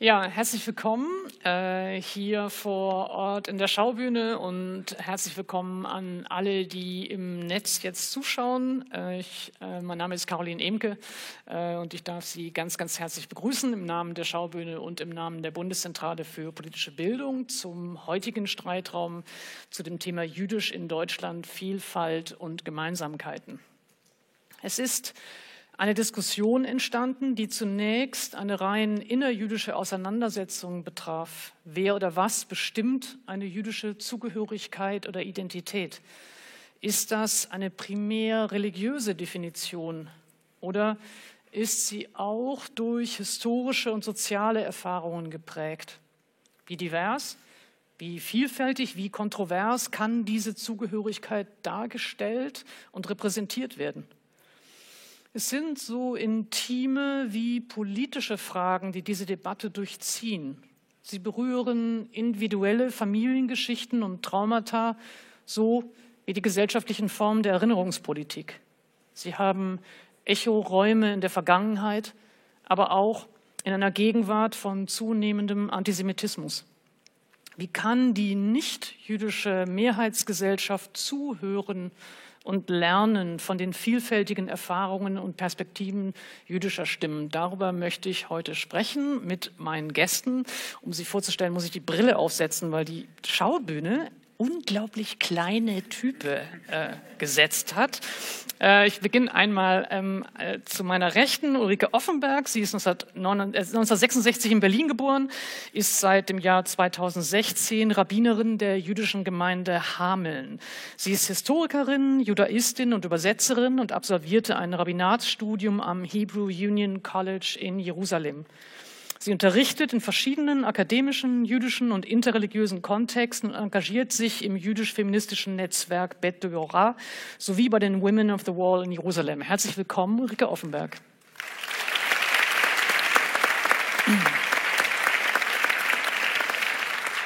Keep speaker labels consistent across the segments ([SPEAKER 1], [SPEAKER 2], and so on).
[SPEAKER 1] Ja, herzlich willkommen äh, hier vor Ort in der Schaubühne und herzlich willkommen an alle, die im Netz jetzt zuschauen. Äh, ich, äh, mein Name ist Caroline Emke äh, und ich darf Sie ganz, ganz herzlich begrüßen im Namen der Schaubühne und im Namen der Bundeszentrale für politische Bildung zum heutigen Streitraum zu dem Thema Jüdisch in Deutschland, Vielfalt und Gemeinsamkeiten. Es ist eine Diskussion entstanden, die zunächst eine rein innerjüdische Auseinandersetzung betraf. Wer oder was bestimmt eine jüdische Zugehörigkeit oder Identität? Ist das eine primär religiöse Definition oder ist sie auch durch historische und soziale Erfahrungen geprägt? Wie divers, wie vielfältig, wie kontrovers kann diese Zugehörigkeit dargestellt und repräsentiert werden? Es sind so intime wie politische Fragen, die diese Debatte durchziehen. Sie berühren individuelle Familiengeschichten und Traumata, so wie die gesellschaftlichen Formen der Erinnerungspolitik. Sie haben Echoräume in der Vergangenheit, aber auch in einer Gegenwart von zunehmendem Antisemitismus. Wie kann die nicht-jüdische Mehrheitsgesellschaft zuhören und lernen von den vielfältigen Erfahrungen und Perspektiven jüdischer Stimmen. Darüber möchte ich heute sprechen mit meinen Gästen. Um sie vorzustellen, muss ich die Brille aufsetzen, weil die Schaubühne unglaublich kleine Type äh, gesetzt hat. Äh, ich beginne einmal ähm, äh, zu meiner Rechten, Ulrike Offenberg. Sie ist 1966 äh, in Berlin geboren, ist seit dem Jahr 2016 Rabbinerin der jüdischen Gemeinde Hameln. Sie ist Historikerin, Judaistin und Übersetzerin und absolvierte ein Rabbinatsstudium am Hebrew Union College in Jerusalem. Sie unterrichtet in verschiedenen akademischen, jüdischen und interreligiösen Kontexten und engagiert sich im jüdisch-feministischen Netzwerk Bet Devorah sowie bei den Women of the Wall in Jerusalem. Herzlich willkommen, Ulrike Offenberg.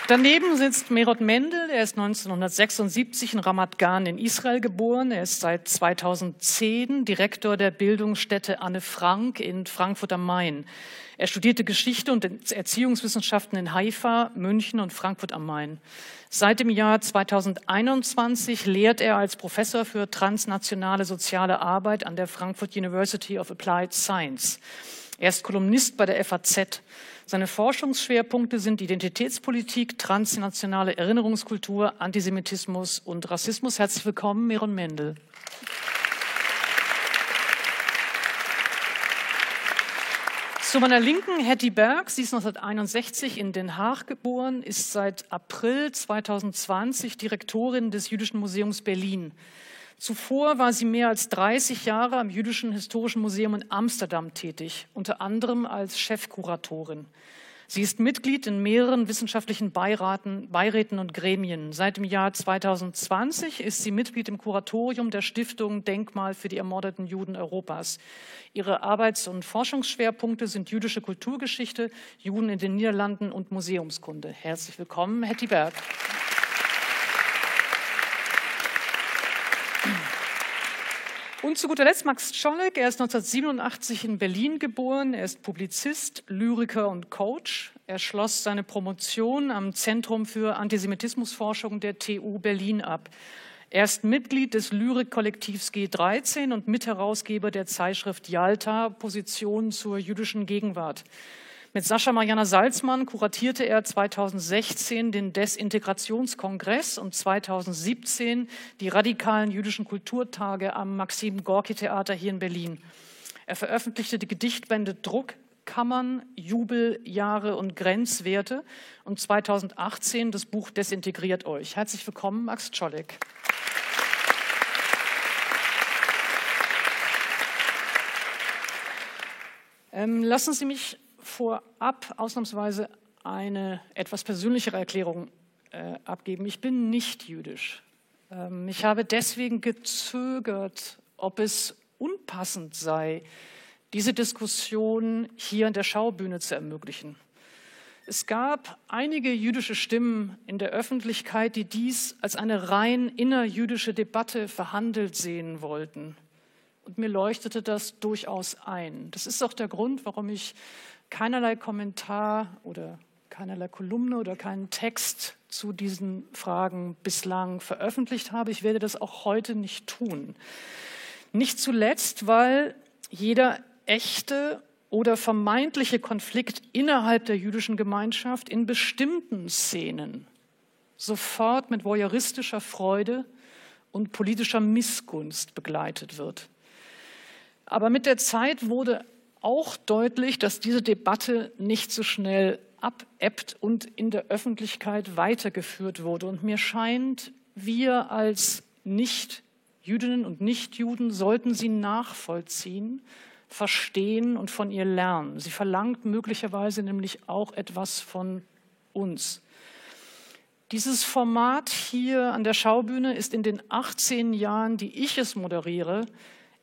[SPEAKER 1] Daneben sitzt Merot Mendel. Er ist 1976 in Ramat Gan in Israel geboren. Er ist seit 2010 Direktor der Bildungsstätte Anne Frank in Frankfurt am Main. Er studierte Geschichte und Erziehungswissenschaften in Haifa, München und Frankfurt am Main. Seit dem Jahr 2021 lehrt er als Professor für transnationale soziale Arbeit an der Frankfurt University of Applied Science. Er ist Kolumnist bei der FAZ. Seine Forschungsschwerpunkte sind Identitätspolitik, transnationale Erinnerungskultur, Antisemitismus und Rassismus. Herzlich willkommen, Meron Mendel. Zu meiner Linken Hetty Berg. Sie ist 1961 in Den Haag geboren, ist seit April 2020 Direktorin des Jüdischen Museums Berlin. Zuvor war sie mehr als 30 Jahre am Jüdischen Historischen Museum in Amsterdam tätig, unter anderem als Chefkuratorin. Sie ist Mitglied in mehreren wissenschaftlichen Beiraten, Beiräten und Gremien. Seit dem Jahr 2020 ist sie Mitglied im Kuratorium der Stiftung Denkmal für die ermordeten Juden Europas. Ihre Arbeits- und Forschungsschwerpunkte sind jüdische Kulturgeschichte, Juden in den Niederlanden und Museumskunde. Herzlich willkommen, Hetty Berg. Und zu guter Letzt Max Czolek. Er ist 1987 in Berlin geboren. Er ist Publizist, Lyriker und Coach. Er schloss seine Promotion am Zentrum für Antisemitismusforschung der TU Berlin ab. Er ist Mitglied des Lyrikkollektivs G13 und Mitherausgeber der Zeitschrift Yalta, Position zur jüdischen Gegenwart. Mit Sascha Mariana Salzmann kuratierte er 2016 den Desintegrationskongress und 2017 die radikalen jüdischen Kulturtage am Maxim Gorki Theater hier in Berlin. Er veröffentlichte die Gedichtbände Druck, Kammern, Jubeljahre und Grenzwerte und 2018 das Buch Desintegriert euch. Herzlich willkommen, Max Czolek. Ähm, lassen Sie mich vorab ausnahmsweise eine etwas persönlichere Erklärung äh, abgeben. Ich bin nicht jüdisch. Ähm, ich habe deswegen gezögert, ob es unpassend sei, diese Diskussion hier in der Schaubühne zu ermöglichen. Es gab einige jüdische Stimmen in der Öffentlichkeit, die dies als eine rein innerjüdische Debatte verhandelt sehen wollten. Und mir leuchtete das durchaus ein. Das ist auch der Grund, warum ich keinerlei Kommentar oder keinerlei Kolumne oder keinen Text zu diesen Fragen bislang veröffentlicht habe. Ich werde das auch heute nicht tun. Nicht zuletzt, weil jeder echte oder vermeintliche Konflikt innerhalb der jüdischen Gemeinschaft in bestimmten Szenen sofort mit voyeuristischer Freude und politischer Missgunst begleitet wird. Aber mit der Zeit wurde auch deutlich, dass diese Debatte nicht so schnell abebbt und in der Öffentlichkeit weitergeführt wurde. Und mir scheint, wir als Nicht-Jüdinnen und Nicht-Juden sollten sie nachvollziehen, verstehen und von ihr lernen. Sie verlangt möglicherweise nämlich auch etwas von uns. Dieses Format hier an der Schaubühne ist in den 18 Jahren, die ich es moderiere,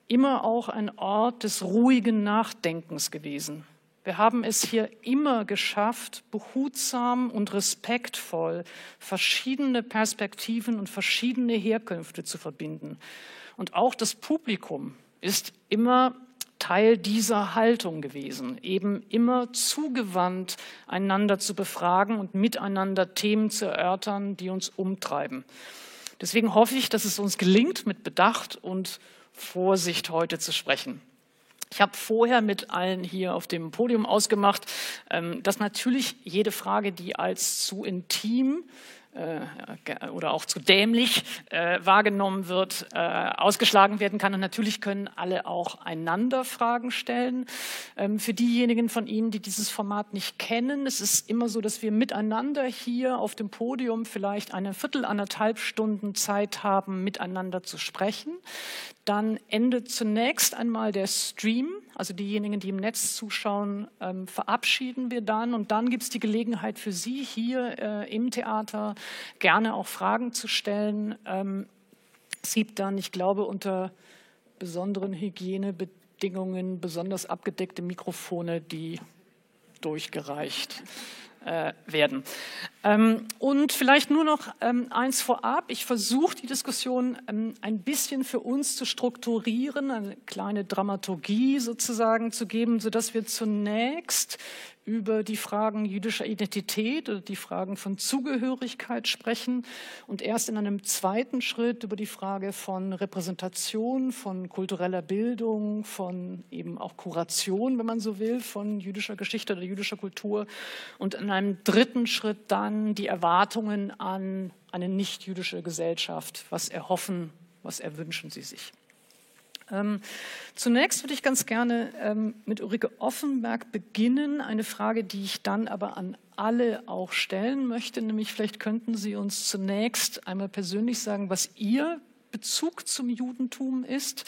[SPEAKER 1] immer auch ein Ort des ruhigen Nachdenkens gewesen. Wir haben es hier immer geschafft, behutsam und respektvoll verschiedene Perspektiven und verschiedene Herkünfte zu verbinden. Und auch das Publikum ist immer Teil dieser Haltung gewesen, eben immer zugewandt, einander zu befragen und miteinander Themen zu erörtern, die uns umtreiben. Deswegen hoffe ich, dass es uns gelingt, mit Bedacht und Vorsicht heute zu sprechen. Ich habe vorher mit allen hier auf dem Podium ausgemacht, ähm, dass natürlich jede Frage, die als zu intim äh, oder auch zu dämlich äh, wahrgenommen wird, äh, ausgeschlagen werden kann. Und natürlich können alle auch einander Fragen stellen. Ähm, für diejenigen von Ihnen, die dieses Format nicht kennen, es ist immer so, dass wir miteinander hier auf dem Podium vielleicht eine Viertel, anderthalb Stunden Zeit haben, miteinander zu sprechen. Dann endet zunächst einmal der Stream, also diejenigen, die im Netz zuschauen, ähm, verabschieden wir dann. Und dann gibt es die Gelegenheit für Sie hier äh, im Theater gerne auch Fragen zu stellen. Ähm, gibt dann, ich glaube, unter besonderen Hygienebedingungen besonders abgedeckte Mikrofone, die durchgereicht äh, werden. Ähm, und vielleicht nur noch ähm, eins vorab. Ich versuche die Diskussion ähm, ein bisschen für uns zu strukturieren, eine kleine Dramaturgie sozusagen zu geben, sodass wir zunächst über die Fragen jüdischer Identität oder die Fragen von Zugehörigkeit sprechen und erst in einem zweiten Schritt über die Frage von Repräsentation, von kultureller Bildung, von eben auch Kuration, wenn man so will, von jüdischer Geschichte oder jüdischer Kultur und in einem dritten Schritt dann die Erwartungen an eine nicht-jüdische Gesellschaft. Was erhoffen, was erwünschen Sie sich? Ähm, zunächst würde ich ganz gerne ähm, mit Ulrike Offenberg beginnen. Eine Frage, die ich dann aber an alle auch stellen möchte, nämlich vielleicht könnten Sie uns zunächst einmal persönlich sagen, was Ihr Bezug zum Judentum ist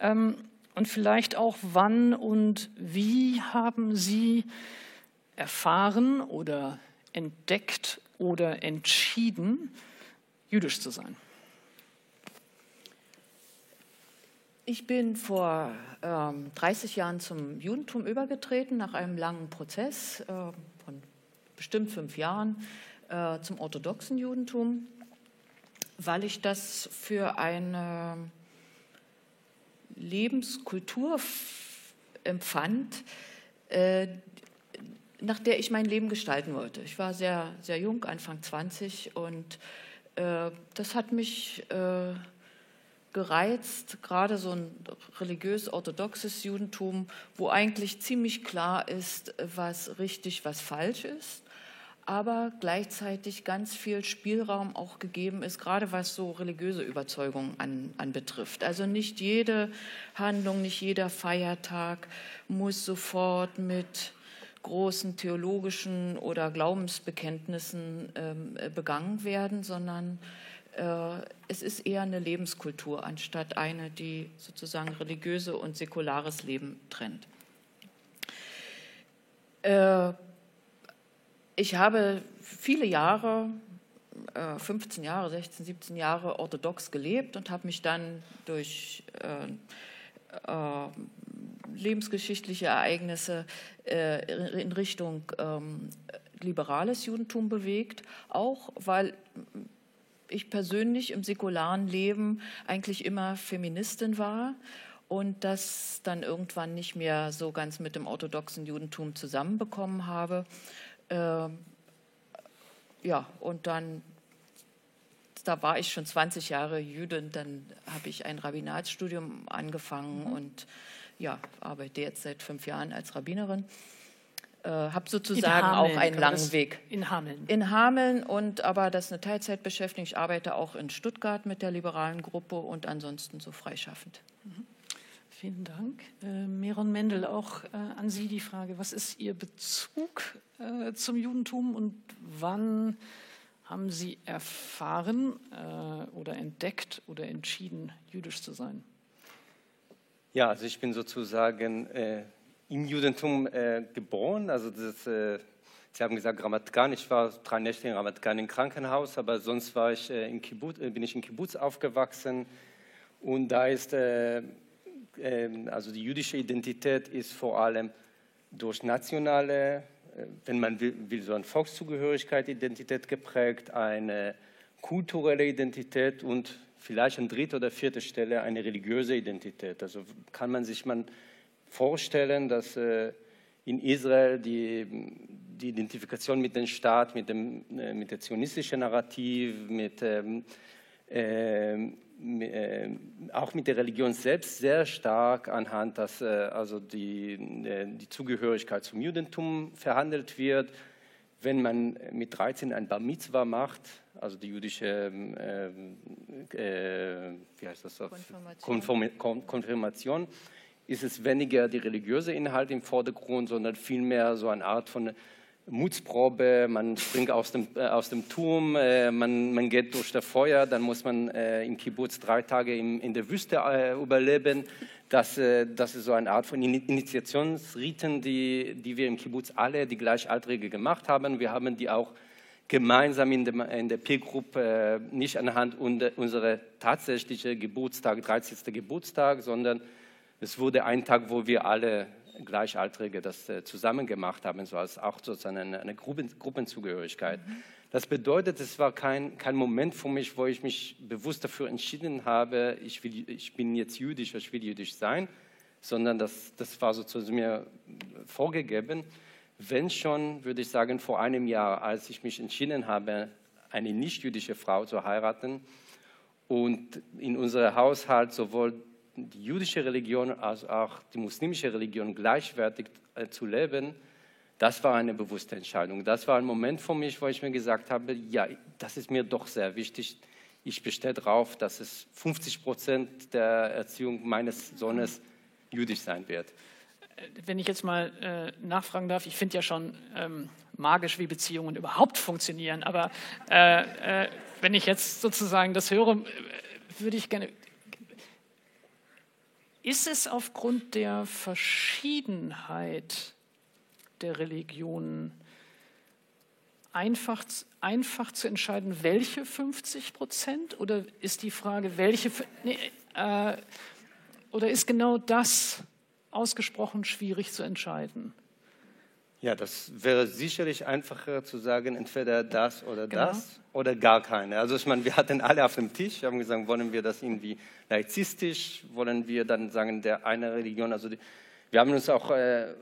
[SPEAKER 1] ähm, und vielleicht auch wann und wie haben Sie erfahren oder entdeckt oder entschieden, jüdisch zu sein.
[SPEAKER 2] Ich bin vor ähm, 30 Jahren zum Judentum übergetreten, nach einem langen Prozess äh, von bestimmt fünf Jahren äh, zum orthodoxen Judentum, weil ich das für eine Lebenskultur empfand, äh, nach der ich mein Leben gestalten wollte. Ich war sehr, sehr jung, Anfang 20, und äh, das hat mich äh, gereizt, gerade so ein religiös-orthodoxes Judentum, wo eigentlich ziemlich klar ist, was richtig, was falsch ist, aber gleichzeitig ganz viel Spielraum auch gegeben ist, gerade was so religiöse Überzeugungen an, anbetrifft. Also nicht jede Handlung, nicht jeder Feiertag muss sofort mit großen theologischen oder Glaubensbekenntnissen ähm, begangen werden, sondern es ist eher eine Lebenskultur anstatt eine, die sozusagen religiöse und säkulares Leben trennt. Äh, ich habe viele Jahre, 15 äh, Jahre, 16, 17 Jahre orthodox gelebt und habe mich dann durch lebensgeschichtliche Ereignisse in Richtung ähm, liberales Judentum bewegt, auch weil ich persönlich im säkularen Leben eigentlich immer Feministin war und das dann irgendwann nicht mehr so ganz mit dem orthodoxen Judentum zusammenbekommen habe. Äh, ja, und dann, da war ich schon 20 Jahre Jüdin, dann habe ich ein Rabbinatsstudium angefangen mhm. und ja, arbeite jetzt seit fünf Jahren als Rabbinerin. Äh, habe sozusagen auch einen langen Weg.
[SPEAKER 1] In Hameln.
[SPEAKER 2] In Hameln und aber das ist eine Teilzeitbeschäftigung. Ich arbeite auch in Stuttgart mit der liberalen Gruppe und ansonsten so freischaffend. Mhm.
[SPEAKER 1] Vielen Dank. Äh, Meron Mendel, auch äh, an Sie die Frage, was ist Ihr Bezug äh, zum Judentum und wann haben Sie erfahren äh, oder entdeckt oder entschieden, jüdisch zu sein?
[SPEAKER 3] Ja, also ich bin sozusagen äh, im Judentum äh, geboren. Also das, Sie haben gesagt Ramatgan. Ich war drei Nächte in Ramatgan im Krankenhaus, aber sonst war ich, in Kibbutz, bin ich in Kibbutz aufgewachsen. Und da ist ähm, also die jüdische Identität ist vor allem durch nationale, äh, wenn man will, will so eine Volkszugehörigkeit, Identität geprägt, eine kulturelle Identität und vielleicht an dritter oder vierter Stelle eine religiöse Identität. Also kann man sich man vorstellen, dass äh, in Israel die, die Identifikation mit dem Staat, mit dem äh, mit der zionistischen Narrativ, mit ähm, äh, auch mit der Religion selbst sehr stark anhand, dass äh, also die, äh, die Zugehörigkeit zum Judentum verhandelt wird. Wenn man mit 13 ein Bar Mitzvah macht, also die jüdische ähm, äh, wie heißt das Konfirmation. Konfirmation, ist es weniger die religiöse Inhalt im Vordergrund, sondern vielmehr so eine Art von Mutsprobe, man springt aus dem, äh, aus dem Turm, äh, man, man geht durch das Feuer, dann muss man äh, im Kibbutz drei Tage im, in der Wüste äh, überleben. Das, äh, das ist so eine Art von Initiationsriten, die, die wir im Kibbutz alle, die Gleichaltrige gemacht haben. Wir haben die auch gemeinsam in, dem, in der P-Gruppe äh, nicht anhand unserer tatsächlichen Geburtstag, 30. Geburtstag, sondern es wurde ein Tag, wo wir alle Gleichaltrige das äh, zusammen gemacht haben, so als auch sozusagen eine, eine Gruppen, Gruppenzugehörigkeit. Das bedeutet, es war kein, kein Moment für mich, wo ich mich bewusst dafür entschieden habe, ich, will, ich bin jetzt jüdisch, ich will jüdisch sein, sondern das, das war sozusagen mir vorgegeben. Wenn schon, würde ich sagen, vor einem Jahr, als ich mich entschieden habe, eine nicht-jüdische Frau zu heiraten und in unserem Haushalt sowohl die jüdische Religion als auch die muslimische Religion gleichwertig äh, zu leben, das war eine bewusste Entscheidung. Das war ein Moment für mich, wo ich mir gesagt habe, ja, das ist mir doch sehr wichtig. Ich bestehe darauf, dass es 50 Prozent der Erziehung meines Sohnes jüdisch sein wird.
[SPEAKER 1] Wenn ich jetzt mal äh, nachfragen darf, ich finde ja schon ähm, magisch, wie Beziehungen überhaupt funktionieren, aber äh, äh, wenn ich jetzt sozusagen das höre, äh, würde ich gerne ist es aufgrund der Verschiedenheit der Religionen einfach, einfach zu entscheiden, welche 50 Prozent? Oder ist die Frage, welche. Nee, äh, oder ist genau das ausgesprochen schwierig zu entscheiden?
[SPEAKER 3] Ja, das wäre sicherlich einfacher zu sagen, entweder das oder genau. das oder gar keine. Also ich meine, wir hatten alle auf dem Tisch, wir haben gesagt, wollen wir das irgendwie laizistisch, wollen wir dann sagen, der eine Religion, also die, wir haben uns auch äh,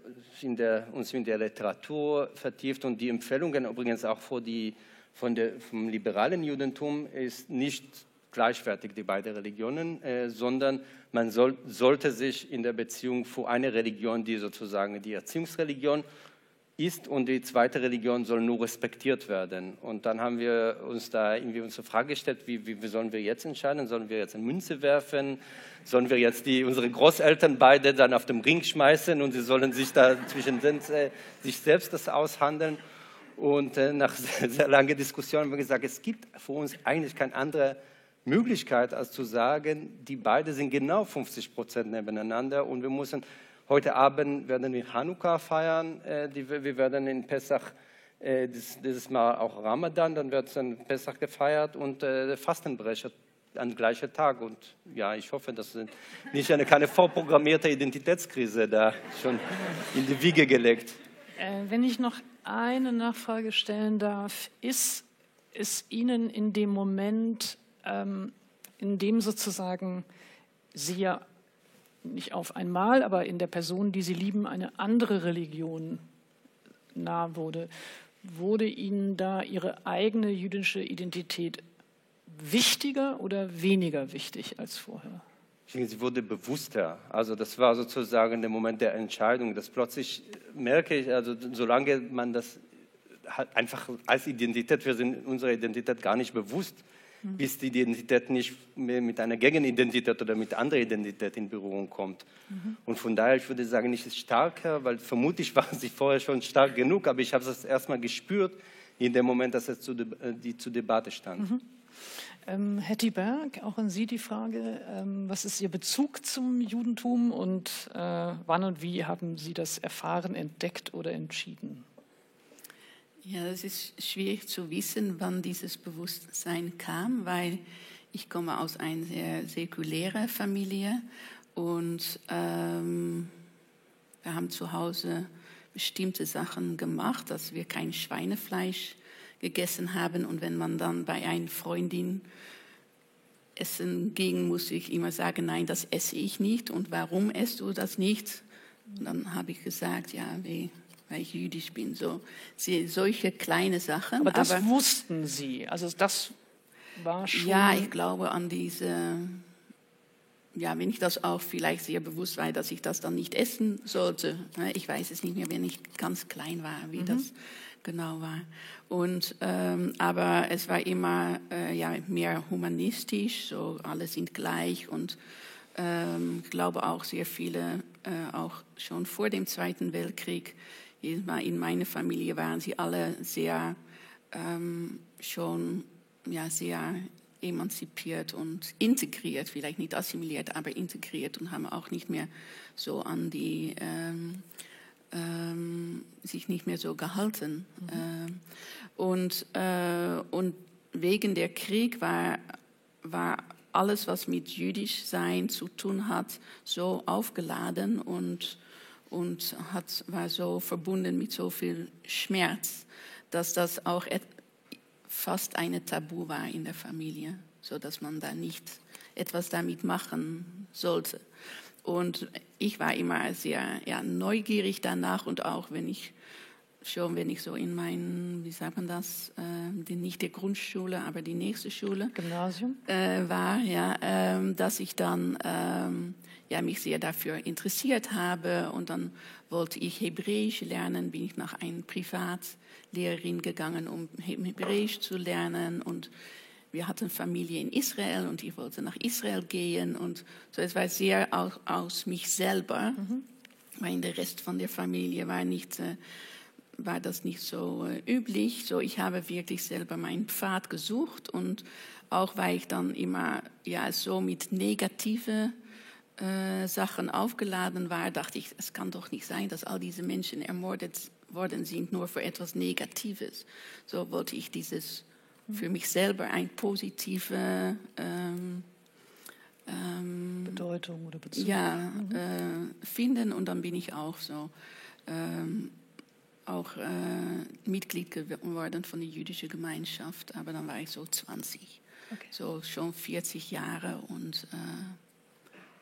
[SPEAKER 3] in der, uns in der Literatur vertieft und die Empfehlungen übrigens auch vor die, von der, vom liberalen Judentum ist nicht gleichwertig die beiden Religionen, äh, sondern man soll, sollte sich in der Beziehung für eine Religion, die sozusagen die Erziehungsreligion ist und die zweite Religion soll nur respektiert werden. Und dann haben wir uns da irgendwie unsere Frage gestellt, wie, wie, wie sollen wir jetzt entscheiden? Sollen wir jetzt eine Münze werfen? Sollen wir jetzt die, unsere Großeltern beide dann auf dem Ring schmeißen und sie sollen sich da zwischen äh, sich selbst das aushandeln? Und äh, nach sehr, sehr langer Diskussion haben wir gesagt, es gibt für uns eigentlich keine andere Möglichkeit, als zu sagen, die beiden sind genau 50 Prozent nebeneinander und wir müssen Heute Abend werden wir Hanukkah feiern. Äh, wir werden in Pessach äh, dieses Mal auch Ramadan, dann wird in Pessach gefeiert und äh, Fastenbrecher am gleichen Tag. Und ja, ich hoffe, dass nicht eine keine vorprogrammierte Identitätskrise da schon in die Wiege gelegt.
[SPEAKER 1] wenn ich noch eine Nachfrage stellen darf, ist es Ihnen in dem Moment, ähm, in dem sozusagen Sie ja nicht auf einmal, aber in der Person, die Sie lieben, eine andere Religion nah wurde. Wurde Ihnen da Ihre eigene jüdische Identität wichtiger oder weniger wichtig als vorher?
[SPEAKER 3] Sie wurde bewusster. Also das war sozusagen der Moment der Entscheidung, dass plötzlich merke ich, also solange man das einfach als Identität, wir sind unserer Identität gar nicht bewusst. Bis die Identität nicht mehr mit einer Gegenidentität oder mit anderer Identität in Berührung kommt. Mhm. Und von daher, ich würde sagen, nicht stärker, weil vermutlich war sie vorher schon stark genug, aber ich habe es erstmal gespürt in dem Moment, dass es zu, die zur Debatte stand. Mhm.
[SPEAKER 1] Ähm, Hetty Berg, auch an Sie die Frage, ähm, was ist Ihr Bezug zum Judentum und äh, wann und wie haben Sie das erfahren, entdeckt oder entschieden?
[SPEAKER 4] Ja, es ist schwierig zu wissen, wann dieses Bewusstsein kam, weil ich komme aus einer sehr säkulären Familie und ähm, wir haben zu Hause bestimmte Sachen gemacht, dass wir kein Schweinefleisch gegessen haben. Und wenn man dann bei einer Freundin essen ging, muss ich immer sagen, nein, das esse ich nicht. Und warum esst du das nicht? Und dann habe ich gesagt, ja, weil ich jüdisch bin. So solche kleine Sachen.
[SPEAKER 1] Aber das aber, wussten Sie. Also das war schon.
[SPEAKER 4] Ja, ich glaube an diese. Ja, wenn ich das auch vielleicht sehr bewusst war, dass ich das dann nicht essen sollte. Ich weiß es nicht mehr, wenn ich ganz klein war, wie mhm. das genau war. Und, ähm, aber es war immer äh, ja, mehr humanistisch, so alle sind gleich und ähm, ich glaube auch sehr viele, äh, auch schon vor dem Zweiten Weltkrieg, in meiner Familie waren sie alle sehr ähm, schon ja, sehr emanzipiert und integriert, vielleicht nicht assimiliert, aber integriert und haben auch nicht mehr so an die ähm, ähm, sich nicht mehr so gehalten. Mhm. Äh, und, äh, und wegen der Krieg war, war alles, was mit jüdisch sein zu tun hat, so aufgeladen und, und hat, war so verbunden mit so viel Schmerz, dass das auch fast eine Tabu war in der Familie, so dass man da nicht etwas damit machen sollte. Und ich war immer sehr ja, neugierig danach und auch wenn ich schon, wenn ich so in meinen, wie sagt man das, äh, nicht der Grundschule, aber die nächste Schule
[SPEAKER 1] Gymnasium
[SPEAKER 4] äh, war, ja, äh, dass ich dann ähm, ja, mich sehr dafür interessiert habe und dann wollte ich Hebräisch lernen, bin ich nach einer Privatlehrerin gegangen, um Hebräisch zu lernen und wir hatten Familie in Israel und ich wollte nach Israel gehen und so es war sehr aus, aus mich selber, mhm. weil der Rest von der Familie war nicht äh, war das nicht so äh, üblich. So ich habe wirklich selber meinen Pfad gesucht und auch weil ich dann immer ja so mit negative äh, Sachen aufgeladen war, dachte ich, es kann doch nicht sein, dass all diese Menschen ermordet worden sind nur für etwas Negatives. So wollte ich dieses für mich selber eine positive ähm,
[SPEAKER 1] ähm, Bedeutung oder Bezug
[SPEAKER 4] ja, mhm. äh, finden. Und dann bin ich auch so ähm, auch äh, Mitglied geworden von der jüdischen Gemeinschaft, aber dann war ich so 20, okay. so schon 40 Jahre und äh,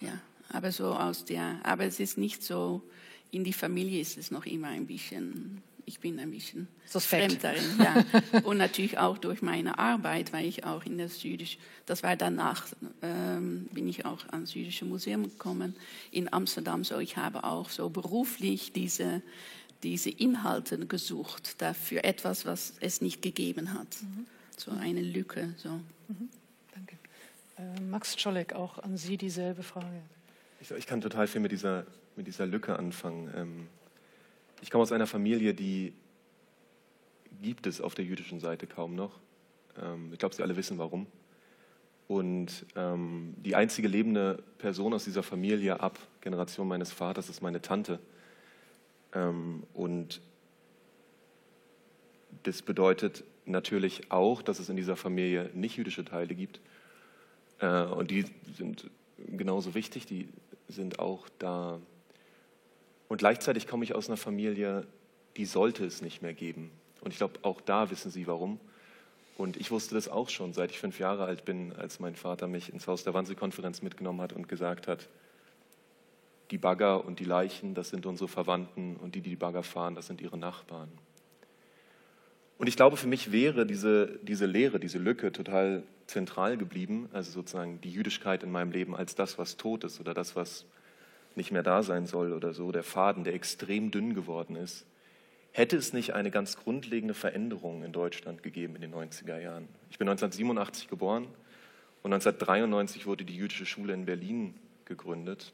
[SPEAKER 4] ja, aber so aus der, aber es ist nicht so, in die Familie ist es noch immer ein bisschen ich bin ein bisschen
[SPEAKER 1] Suspekt.
[SPEAKER 4] fremd darin. Ja. Und natürlich auch durch meine Arbeit, weil ich auch in das jüdische, das war danach, ähm, bin ich auch ans jüdische Museum gekommen in Amsterdam. So, ich habe auch so beruflich diese, diese Inhalte gesucht dafür etwas, was es nicht gegeben hat. Mhm. So eine Lücke. So. Mhm.
[SPEAKER 1] Äh, Max Czolek, auch an Sie dieselbe Frage.
[SPEAKER 5] Ich, ich, kann total viel mit dieser, mit dieser Lücke anfangen. Ähm, ich komme aus einer Familie, die gibt es auf der jüdischen Seite kaum noch. Ähm, ich glaube, Sie alle wissen warum. Und ähm, die einzige lebende Person aus dieser Familie ab Generation meines Vaters ist meine Tante. Ähm, und das bedeutet natürlich auch, dass es in dieser Familie nicht jüdische Teile gibt. Äh, und die sind genauso wichtig, die sind auch da und gleichzeitig komme ich aus einer Familie, die sollte es nicht mehr geben. Und ich glaube, auch da wissen Sie warum. Und ich wusste das auch schon, seit ich fünf Jahre alt bin, als mein Vater mich ins Haus der Wannsee-Konferenz mitgenommen hat und gesagt hat, die Bagger und die Leichen, das sind unsere Verwandten und die, die die Bagger fahren, das sind ihre Nachbarn. Und ich glaube, für mich wäre diese, diese Lehre, diese Lücke total zentral geblieben, also sozusagen die Jüdischkeit in meinem Leben als das, was tot ist oder das, was nicht mehr da sein soll oder so, der Faden, der extrem dünn geworden ist. Hätte es nicht eine ganz grundlegende Veränderung in Deutschland gegeben in den 90er Jahren? Ich bin 1987 geboren und 1993 wurde die jüdische Schule in Berlin gegründet.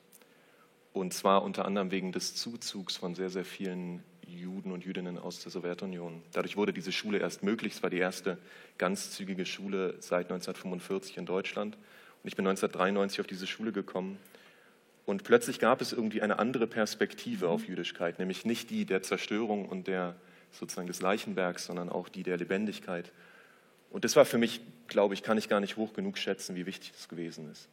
[SPEAKER 5] Und zwar unter anderem wegen des Zuzugs von sehr, sehr vielen Juden und Jüdinnen aus der Sowjetunion. Dadurch wurde diese Schule erst möglich. Es war die erste ganzzügige Schule seit 1945 in Deutschland. Und ich bin 1993 auf diese Schule gekommen. Und plötzlich gab es irgendwie eine andere Perspektive auf Jüdischkeit, nämlich nicht die der Zerstörung und der sozusagen des Leichenbergs, sondern auch die der Lebendigkeit. Und das war für mich, glaube ich, kann ich gar nicht hoch genug schätzen, wie wichtig das gewesen ist.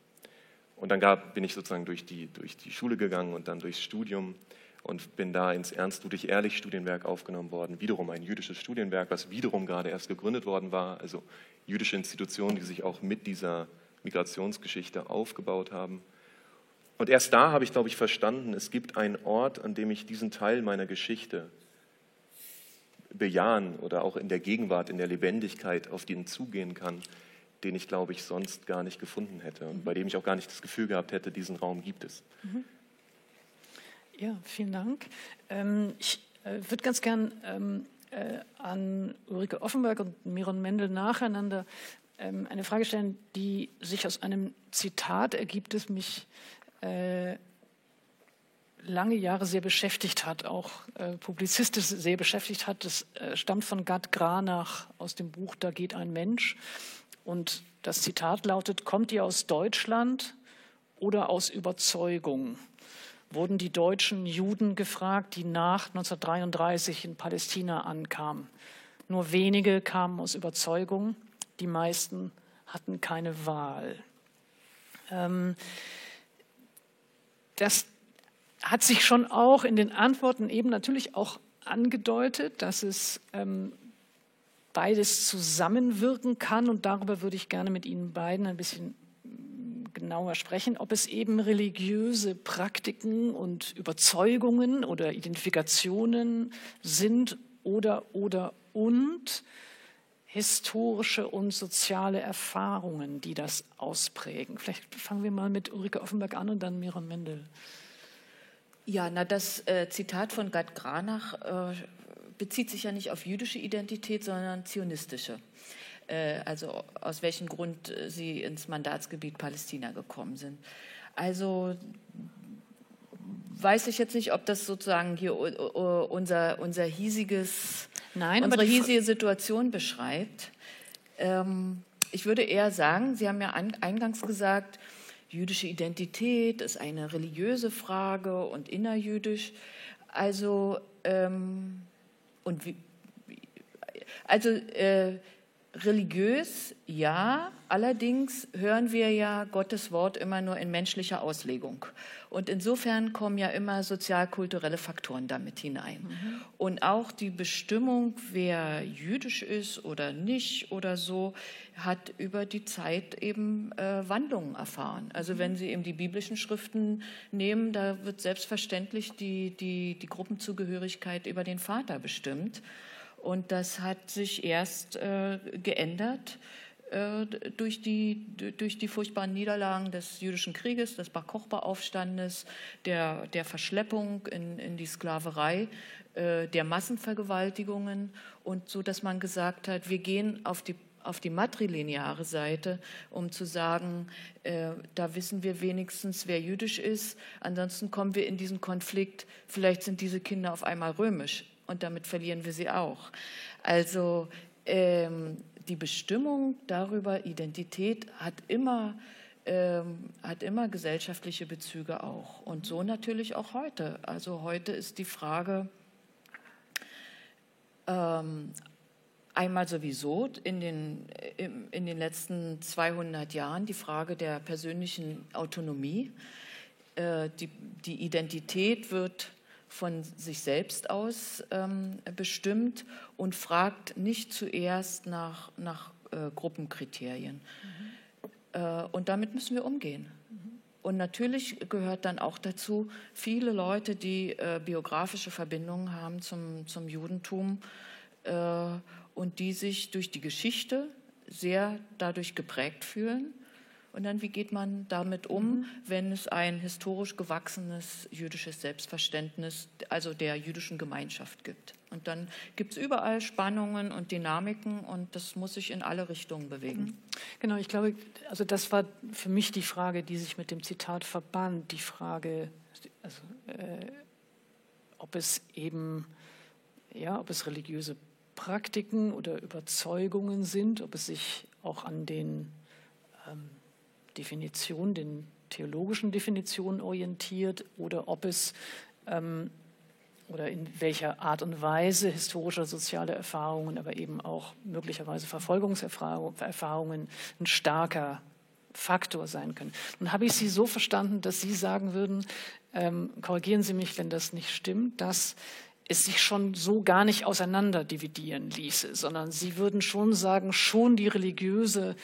[SPEAKER 5] Und dann gab, bin ich sozusagen durch die, durch die Schule gegangen und dann durchs Studium und bin da ins Ernst Ludwig Ehrlich Studienwerk aufgenommen worden. Wiederum ein jüdisches Studienwerk, was wiederum gerade erst gegründet worden war. Also jüdische Institutionen, die sich auch mit dieser Migrationsgeschichte aufgebaut haben. Und erst da habe ich, glaube ich, verstanden, es gibt einen Ort, an dem ich diesen Teil meiner Geschichte bejahen oder auch in der Gegenwart, in der Lebendigkeit auf den zugehen kann, den ich, glaube ich, sonst gar nicht gefunden hätte und bei dem ich auch gar nicht das Gefühl gehabt hätte, diesen Raum gibt es. Mhm.
[SPEAKER 1] Ja, vielen Dank. Ähm, ich äh, würde ganz gern ähm, äh, an Ulrike Offenberg und Miron Mendel nacheinander ähm, eine Frage stellen, die sich aus einem Zitat ergibt, das mich äh, lange Jahre sehr beschäftigt hat, auch äh, publizistisch sehr beschäftigt hat. Das äh, stammt von Gerd Granach aus dem Buch Da geht ein Mensch. Und das Zitat lautet, kommt ihr aus Deutschland oder aus Überzeugung? Wurden die deutschen Juden gefragt, die nach 1933 in Palästina ankamen. Nur wenige kamen aus Überzeugung, die meisten hatten keine Wahl. Ähm, das hat sich schon auch in den Antworten eben natürlich auch angedeutet, dass es ähm, beides zusammenwirken kann. Und darüber würde ich gerne mit Ihnen beiden ein bisschen genauer sprechen, ob es eben religiöse Praktiken und Überzeugungen oder Identifikationen sind oder oder und historische und soziale Erfahrungen, die das ausprägen. Vielleicht fangen wir mal mit Ulrike Offenberg an und dann Miron Mendel.
[SPEAKER 2] Ja, na das äh, Zitat von Gerd Granach äh, bezieht sich ja nicht auf jüdische Identität, sondern zionistische. Äh, also aus welchem Grund äh, sie ins Mandatsgebiet Palästina gekommen sind. Also weiß ich jetzt nicht, ob das sozusagen hier unser, unser hiesiges, Nein, unsere hiesige Situation beschreibt. Ähm, ich würde eher sagen, Sie haben ja eingangs gesagt, jüdische Identität ist eine religiöse Frage und innerjüdisch. Also ähm, und wie, also äh, religiös ja, allerdings hören wir ja Gottes Wort immer nur in menschlicher Auslegung. Und insofern kommen ja immer sozialkulturelle Faktoren damit hinein. Mhm. Und auch die Bestimmung, wer jüdisch ist oder nicht oder so, hat über die Zeit eben äh, Wandlungen erfahren. Also wenn Sie eben die biblischen Schriften nehmen, da wird selbstverständlich die, die, die Gruppenzugehörigkeit über den Vater bestimmt. Und das hat sich erst äh, geändert äh, durch, die, durch die furchtbaren Niederlagen des jüdischen Krieges, des Bar Kochba-Aufstandes, der, der Verschleppung in, in die Sklaverei, äh, der Massenvergewaltigungen. Und so, dass man gesagt hat, wir gehen auf die auf die matrilineare Seite, um zu sagen, äh, da wissen wir wenigstens, wer jüdisch ist. Ansonsten kommen wir in diesen Konflikt, vielleicht sind diese Kinder auf einmal römisch und damit verlieren wir sie auch. Also ähm, die Bestimmung darüber, Identität hat immer, ähm, hat immer gesellschaftliche Bezüge auch. Und so natürlich auch heute. Also heute ist die Frage, ähm, einmal sowieso in den, in den letzten 200 Jahren die Frage der persönlichen Autonomie. Äh, die, die Identität wird von sich selbst aus ähm, bestimmt und fragt nicht zuerst nach, nach äh, Gruppenkriterien. Mhm. Äh, und damit müssen wir umgehen. Mhm. Und natürlich gehört dann auch dazu, viele Leute, die äh, biografische Verbindungen haben zum, zum Judentum äh, und die sich durch die Geschichte sehr dadurch geprägt fühlen. Und dann, wie geht man damit um, mhm. wenn es ein historisch gewachsenes jüdisches Selbstverständnis, also der jüdischen Gemeinschaft gibt? Und dann gibt es überall Spannungen und Dynamiken und das muss sich in alle Richtungen bewegen. Mhm.
[SPEAKER 1] Genau, ich glaube, also das war für mich die Frage, die sich mit dem Zitat verband, die Frage, also, äh, ob es eben, ja, ob es religiöse Praktiken oder Überzeugungen sind, ob es sich auch an den ähm, Definitionen, den theologischen Definitionen orientiert oder ob es ähm, oder in welcher Art und Weise historische soziale Erfahrungen, aber eben auch möglicherweise Verfolgungserfahrungen ein starker Faktor sein können. Nun habe ich Sie so verstanden, dass Sie sagen würden, ähm, korrigieren Sie mich, wenn das nicht stimmt, dass es sich schon so gar nicht auseinander dividieren ließe, sondern Sie würden schon sagen, schon die religiöse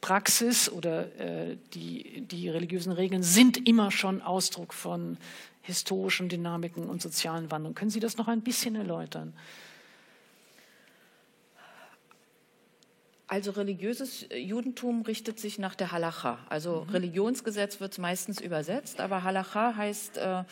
[SPEAKER 1] Praxis oder äh, die, die religiösen Regeln sind immer schon Ausdruck von historischen Dynamiken und sozialen Wandlungen. Können Sie das noch ein bisschen erläutern?
[SPEAKER 2] Also religiöses Judentum richtet sich nach der Halacha. Also mhm. Religionsgesetz wird meistens übersetzt, aber Halacha heißt äh,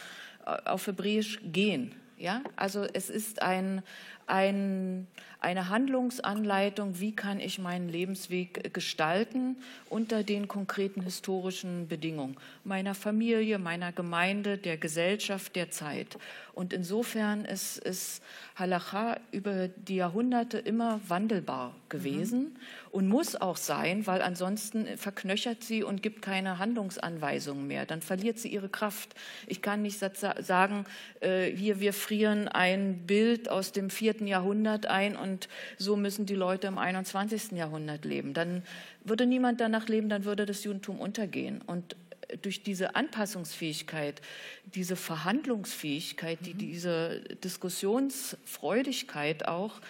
[SPEAKER 2] auf Hebräisch gehen. Ja? Also es ist ein, ein, eine Handlungsanleitung, wie kann ich meinen Lebensweg gestalten unter den konkreten historischen Bedingungen meiner Familie, meiner Gemeinde, der Gesellschaft, der Zeit. Und insofern ist, ist Halacha über die Jahrhunderte immer wandelbar gewesen mhm. und muss auch sein, weil ansonsten verknöchert sie und gibt keine Handlungsanweisungen mehr. Dann verliert sie ihre Kraft. Ich kann nicht sagen, äh, hier, wir frieren ein Bild aus dem vierten Jahrhundert ein und so müssen die Leute im 21. Jahrhundert leben. Dann würde niemand danach leben, dann würde das Judentum untergehen. Und durch diese Anpassungsfähigkeit, diese Verhandlungsfähigkeit, die, mhm. diese Diskussionsfreudigkeit auch,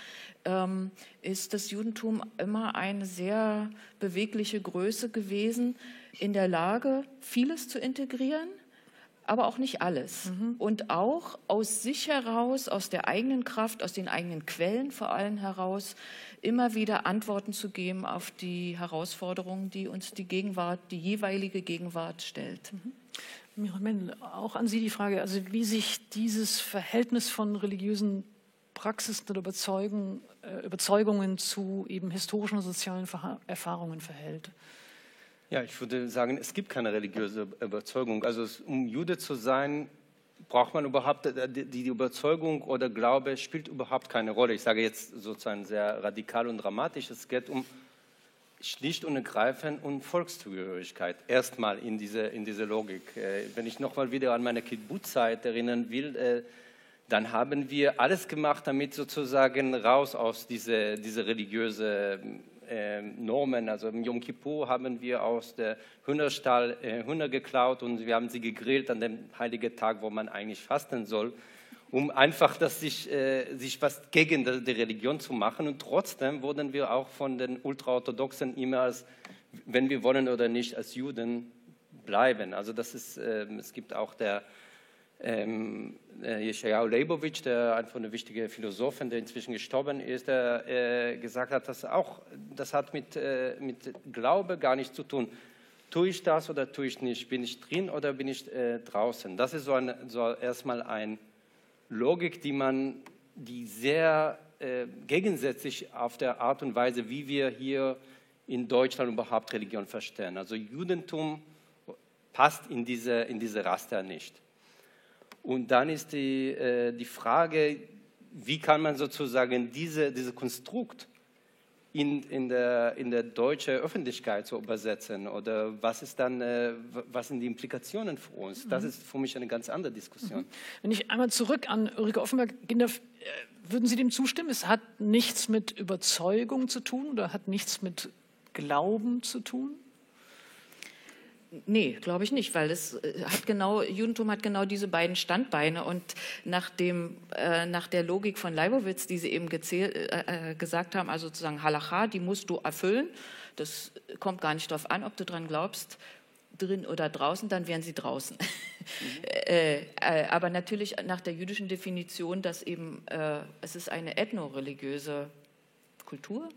[SPEAKER 2] ähm, ist das Judentum immer eine sehr bewegliche Größe gewesen, in der Lage, vieles zu integrieren, aber auch nicht alles. Mhm. Und auch aus sich heraus, aus der eigenen Kraft, aus den eigenen Quellen vor allem heraus, immer wieder Antworten zu geben auf die Herausforderungen, die uns die Gegenwart, die jeweilige Gegenwart stellt. Mhm.
[SPEAKER 1] Miriam, auch an Sie die Frage, also wie sich dieses Verhältnis von religiösen Praxisen oder Überzeugung, äh, Überzeugungen zu eben historischen und sozialen Erfahrungen verhält.
[SPEAKER 3] Ja, ich würde sagen, es gibt keine religiöse Überzeugung. Also um Jude zu sein, braucht man überhaupt, äh, die Überzeugung oder Glaube spielt überhaupt keine Rolle. Ich sage jetzt sozusagen sehr radikal und dramatisch, es geht um schlicht und ergreifend um Volkszugehörigkeit. Erstmal in diese, in diese Logik. Äh, wenn ich nochmal wieder an meine Kibbutz-Zeit erinnern will, äh, dann haben wir alles gemacht, damit sozusagen raus aus diese, diese religiöse äh, Normen. Also im Yom Kippur haben wir aus der Hühnerstall äh, Hühner geklaut und wir haben sie gegrillt an dem heiligen Tag, wo man eigentlich fasten soll, um einfach dass sich, äh, sich was gegen die Religion zu machen. Und trotzdem wurden wir auch von den Ultraorthodoxen immer als, wenn wir wollen oder nicht, als Juden bleiben. Also das ist, ähm, es gibt auch der ähm, Yeshayahu Leibowitsch, der einfach eine wichtige Philosophin, der inzwischen gestorben ist, der äh, gesagt hat, dass auch, das hat mit, äh, mit Glaube gar nichts zu tun. Tue ich das oder tue ich nicht? Bin ich drin oder bin ich äh, draußen? Das ist so, eine, so erstmal eine Logik, die man, die sehr äh, gegensätzlich auf der Art und Weise, wie wir hier in Deutschland überhaupt Religion verstehen. Also Judentum passt in diese, in diese Raster nicht. Und dann ist die, äh, die Frage, wie kann man sozusagen diese, dieses Konstrukt in, in, der, in der deutschen Öffentlichkeit so übersetzen? Oder was, ist dann, äh, was sind die Implikationen für uns? Das mhm. ist für mich eine ganz andere Diskussion. Mhm.
[SPEAKER 1] Wenn ich einmal zurück an Ulrike Offenberg gehen darf, äh, würden Sie dem zustimmen? Es hat nichts mit Überzeugung zu tun oder hat nichts mit Glauben zu tun?
[SPEAKER 2] Nee, glaube ich nicht, weil es äh, hat genau, Judentum hat genau diese beiden Standbeine und nach, dem, äh, nach der Logik von Leibowitz, die Sie eben gezählt, äh, äh, gesagt haben, also sozusagen Halacha, die musst du erfüllen, das kommt gar nicht darauf an, ob du dran glaubst, drin oder draußen, dann wären sie draußen. Mhm. äh, äh, aber natürlich nach der jüdischen Definition, dass eben äh, es ist eine ethnoreligiöse Kultur,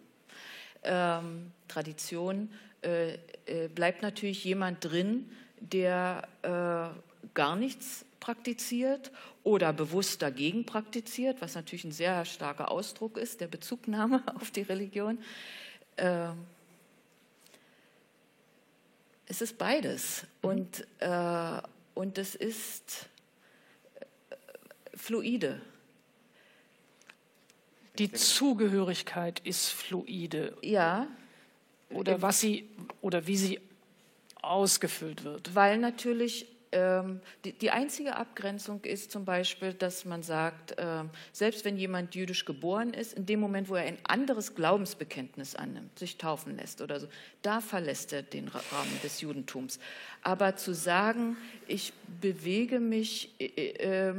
[SPEAKER 2] ähm, Tradition, äh, äh, bleibt natürlich jemand drin, der äh, gar nichts praktiziert oder bewusst dagegen praktiziert, was natürlich ein sehr starker Ausdruck ist, der Bezugnahme auf die Religion. Ähm, es ist beides. Mhm. Und, äh, und es ist äh, fluide.
[SPEAKER 1] Die Zugehörigkeit ist fluide.
[SPEAKER 2] Ja.
[SPEAKER 1] Oder was sie oder wie sie ausgefüllt wird.
[SPEAKER 2] Weil natürlich ähm, die, die, einzige Abgrenzung ist zum Beispiel, dass man sagt, äh, selbst wenn jemand jüdisch geboren ist, in dem Moment, wo er ein anderes Glaubensbekenntnis annimmt, sich taufen lässt oder so, da verlässt er den Rahmen des Judentums. Aber zu sagen, ich bewege mich äh, äh,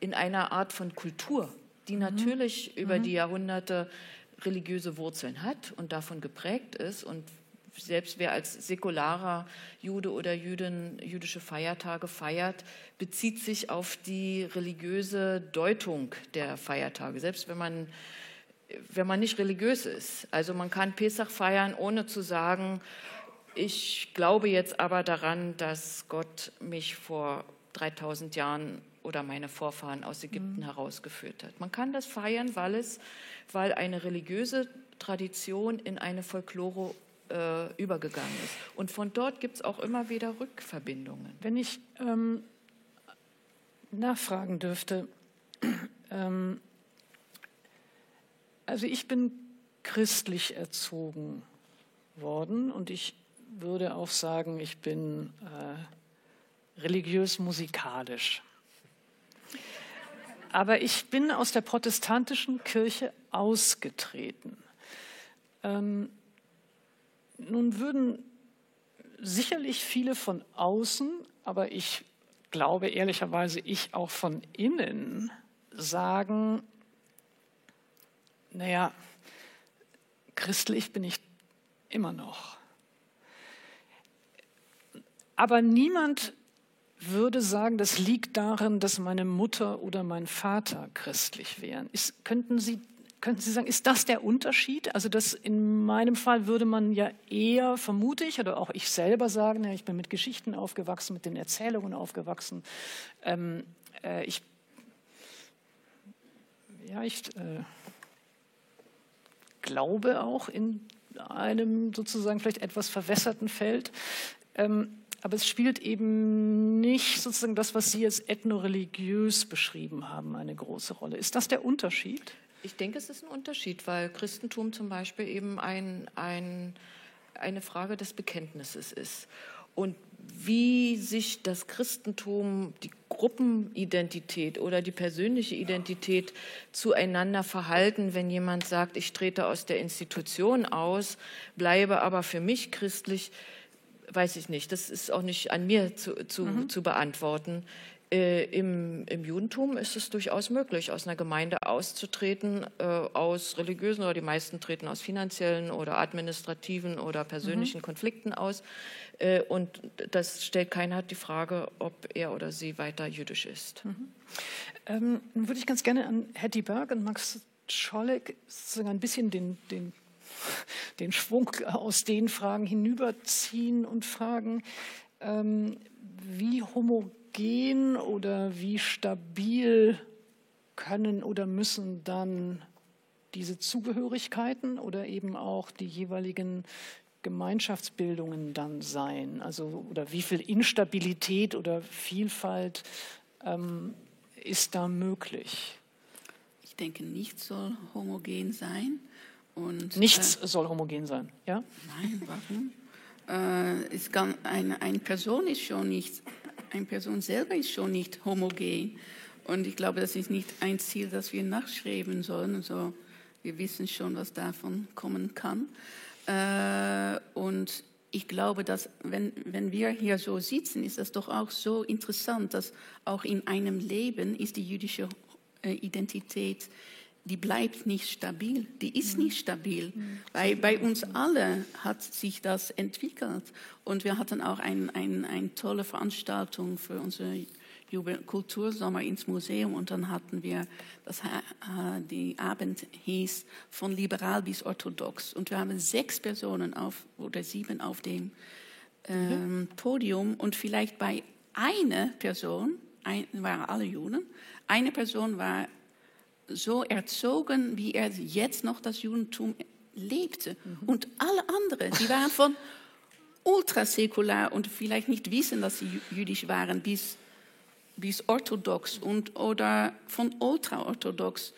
[SPEAKER 2] in einer Art von Kultur, die mhm. natürlich mhm. über die Jahrhunderte religiöse Wurzeln hat und davon geprägt ist und selbst wer als säkularer Jude oder Jüdin jüdische Feiertage feiert, bezieht sich auf die religiöse Deutung der Feiertage, selbst wenn man, wenn man nicht religiös ist. Also man kann Pesach feiern, ohne zu sagen, ich glaube jetzt aber daran, dass Gott mich vor 3000 Jahren oder meine Vorfahren aus Ägypten mhm. herausgeführt hat. Man kann das feiern, weil es, weil eine religiöse Tradition in eine Folklore äh, übergegangen ist. Und von dort gibt es auch immer wieder Rückverbindungen.
[SPEAKER 1] Wenn ich ähm, nachfragen dürfte, ähm, also ich bin christlich erzogen worden und ich würde auch sagen, ich bin äh, religiös-musikalisch. Aber ich bin aus der protestantischen Kirche ausgetreten. Ähm, nun würden sicherlich viele von außen, aber ich glaube ehrlicherweise ich auch von innen sagen, naja, christlich bin ich immer noch. Aber niemand würde sagen, das liegt daran, dass meine Mutter oder mein Vater christlich wären. Ist, könnten Sie Könnten Sie sagen, ist das der Unterschied? Also das in meinem Fall würde man ja eher, vermute ich, oder auch ich selber sagen, ja, ich bin mit Geschichten aufgewachsen, mit den Erzählungen aufgewachsen. Ähm, äh, ich, ja, ich äh, glaube auch in einem sozusagen vielleicht etwas verwässerten Feld. Ähm, aber es spielt eben nicht sozusagen das, was Sie jetzt ethnoreligiös beschrieben haben, eine große Rolle. Ist das der Unterschied?
[SPEAKER 2] Ich denke, es ist ein Unterschied, weil Christentum zum Beispiel eben ein, ein, eine Frage des Bekenntnisses ist. Und wie sich das Christentum, die Gruppenidentität oder die persönliche Identität zueinander verhalten, wenn jemand sagt, ich trete aus der Institution aus, bleibe aber für mich christlich, weiß ich nicht. Das ist auch nicht an mir zu, zu, mhm. zu beantworten. Äh, im, Im Judentum ist es durchaus möglich, aus einer Gemeinde auszutreten, äh, aus religiösen oder die meisten treten aus finanziellen oder administrativen oder persönlichen mhm. Konflikten aus. Äh, und das stellt keiner die Frage, ob er oder sie weiter jüdisch ist. Mhm.
[SPEAKER 1] Ähm, würde ich ganz gerne an Hetty Berg und Max Scholleck sozusagen ein bisschen den, den, den Schwung aus den Fragen hinüberziehen und fragen, ähm, wie homogen oder wie stabil können oder müssen dann diese Zugehörigkeiten oder eben auch die jeweiligen Gemeinschaftsbildungen dann sein? Also oder wie viel Instabilität oder Vielfalt ähm, ist da möglich?
[SPEAKER 4] Ich denke, nichts soll homogen sein. Und,
[SPEAKER 1] Nichts äh, soll homogen sein, ja?
[SPEAKER 4] Nein, warum? Äh, ist ganz, eine, eine Person ist schon nicht eine Person selber ist schon nicht homogen. Und ich glaube, das ist nicht ein Ziel, das wir nachschreiben sollen. Also wir wissen schon, was davon kommen kann. Äh, und ich glaube, dass wenn, wenn wir hier so sitzen, ist das doch auch so interessant, dass auch in einem Leben ist die jüdische äh, Identität die bleibt nicht stabil, die ist nicht stabil. Bei, bei uns alle hat sich das entwickelt. Und wir hatten auch eine ein, ein tolle Veranstaltung für unsere Kultursommer ins Museum und dann hatten wir, das, äh, die Abend hieß von liberal bis orthodox und wir haben sechs Personen auf, oder sieben auf dem ähm, mhm. Podium und vielleicht bei einer Person, ein, waren alle Juden, eine Person war so erzogen, wie er jetzt noch das Judentum lebte. Mhm. Und alle anderen, die waren von ultrasäkular und vielleicht nicht wissen, dass sie jüdisch waren, bis, bis orthodox und, oder von ultraorthodox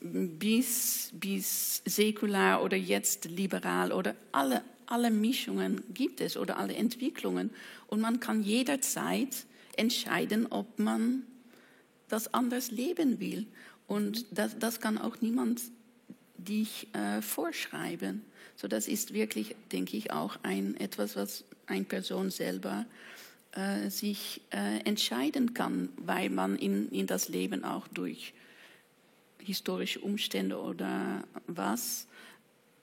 [SPEAKER 4] bis, bis säkular oder jetzt liberal oder alle, alle Mischungen gibt es oder alle Entwicklungen. Und man kann jederzeit entscheiden, ob man das anders leben will. Und das, das kann auch niemand dich äh, vorschreiben. So, das ist wirklich, denke ich, auch ein, etwas, was eine Person selber äh, sich äh, entscheiden kann, weil man in, in das Leben auch durch historische Umstände oder was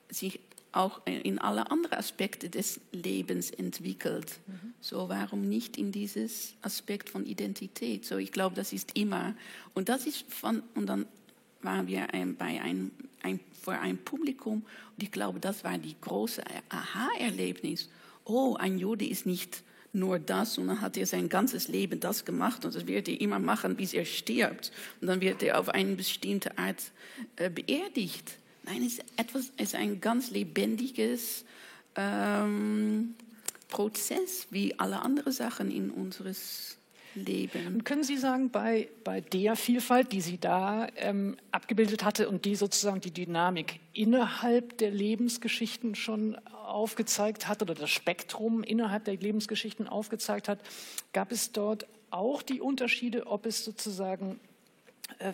[SPEAKER 4] sich auch in alle anderen Aspekte des Lebens entwickelt. Mhm. So, warum nicht in dieses Aspekt von Identität? So, ich glaube, das ist immer. Und das ist von, und dann waren wir ein, bei ein, ein, vor einem Publikum und ich glaube, das war die große Aha-Erlebnis. Oh, ein Jude ist nicht nur das und dann hat er sein ganzes Leben das gemacht und das wird er immer machen, bis er stirbt. Und dann wird er auf eine bestimmte Art äh, beerdigt. Nein, es ist, etwas, es ist ein ganz lebendiges ähm, Prozess, wie alle anderen Sachen in unseres Leben.
[SPEAKER 1] Und können Sie sagen, bei, bei der Vielfalt, die sie da ähm, abgebildet hatte und die sozusagen die Dynamik innerhalb der Lebensgeschichten schon aufgezeigt hat oder das Spektrum innerhalb der Lebensgeschichten aufgezeigt hat, gab es dort auch die Unterschiede, ob es sozusagen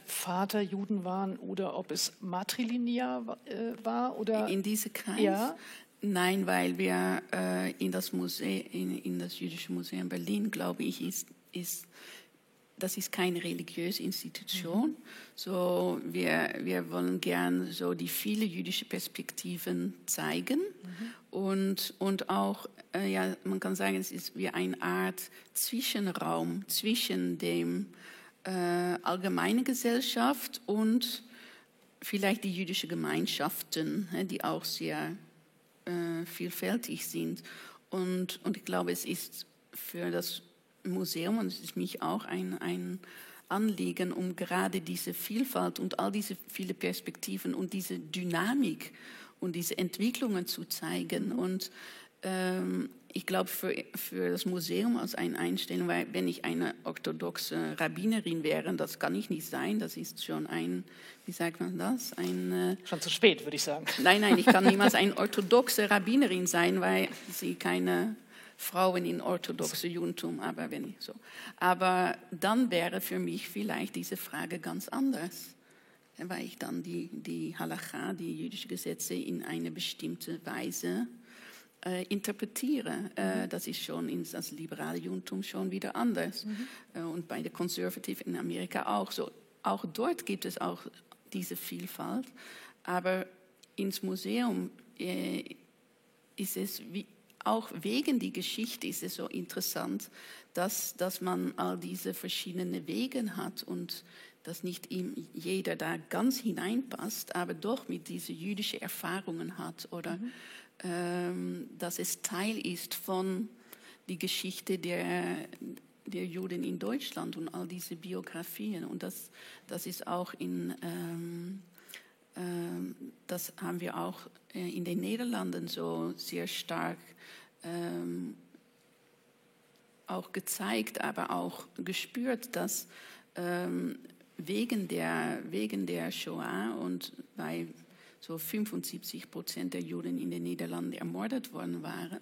[SPEAKER 1] Vater Juden waren oder ob es matrilinear äh, war oder
[SPEAKER 4] in diese Kreis?
[SPEAKER 1] Ja.
[SPEAKER 4] Nein, weil wir äh, in das Museum, in, in, das Jüdische Museum Berlin, glaube ich, ist, ist das ist keine religiöse Institution. Mhm. So, wir, wir wollen gern so die viele jüdische Perspektiven zeigen mhm. und, und auch, äh, ja, man kann sagen, es ist wie eine Art Zwischenraum zwischen dem äh, allgemeine Gesellschaft und vielleicht die jüdische Gemeinschaften, die auch sehr äh, vielfältig sind. Und, und ich glaube, es ist für das Museum, und es ist mich auch ein, ein Anliegen, um gerade diese Vielfalt und all diese viele Perspektiven und diese Dynamik und diese Entwicklungen zu zeigen. Und ähm, ich glaube, für, für das Museum als eine Einstellung, weil wenn ich eine orthodoxe Rabbinerin wäre, das kann ich nicht sein, das ist schon ein, wie sagt man das? Ein,
[SPEAKER 1] äh, schon zu spät, würde ich sagen.
[SPEAKER 4] Nein, nein, ich kann niemals eine orthodoxe Rabbinerin sein, weil sie keine Frauen in orthodoxe Judentum, aber wenn ich so. Aber dann wäre für mich vielleicht diese Frage ganz anders, weil ich dann die, die Halacha, die jüdischen Gesetze in eine bestimmte Weise äh, interpretiere. Äh, das ist schon in das liberale Judentum schon wieder anders. Mhm. Äh, und bei der Conservative in Amerika auch so. Auch dort gibt es auch diese Vielfalt. Aber ins Museum äh, ist es wie, auch wegen der Geschichte ist es so interessant, dass, dass man all diese verschiedenen Wege hat und dass nicht ihm jeder da ganz hineinpasst, aber doch mit diesen jüdischen Erfahrungen hat oder mhm dass es Teil ist von der Geschichte der, der Juden in Deutschland und all diese Biografien. Und das, das ist auch in, ähm, ähm, das haben wir auch äh, in den Niederlanden so sehr stark ähm, auch gezeigt, aber auch gespürt, dass ähm, wegen, der, wegen der Shoah und bei so 75 Prozent der Juden in den Niederlanden ermordet worden waren,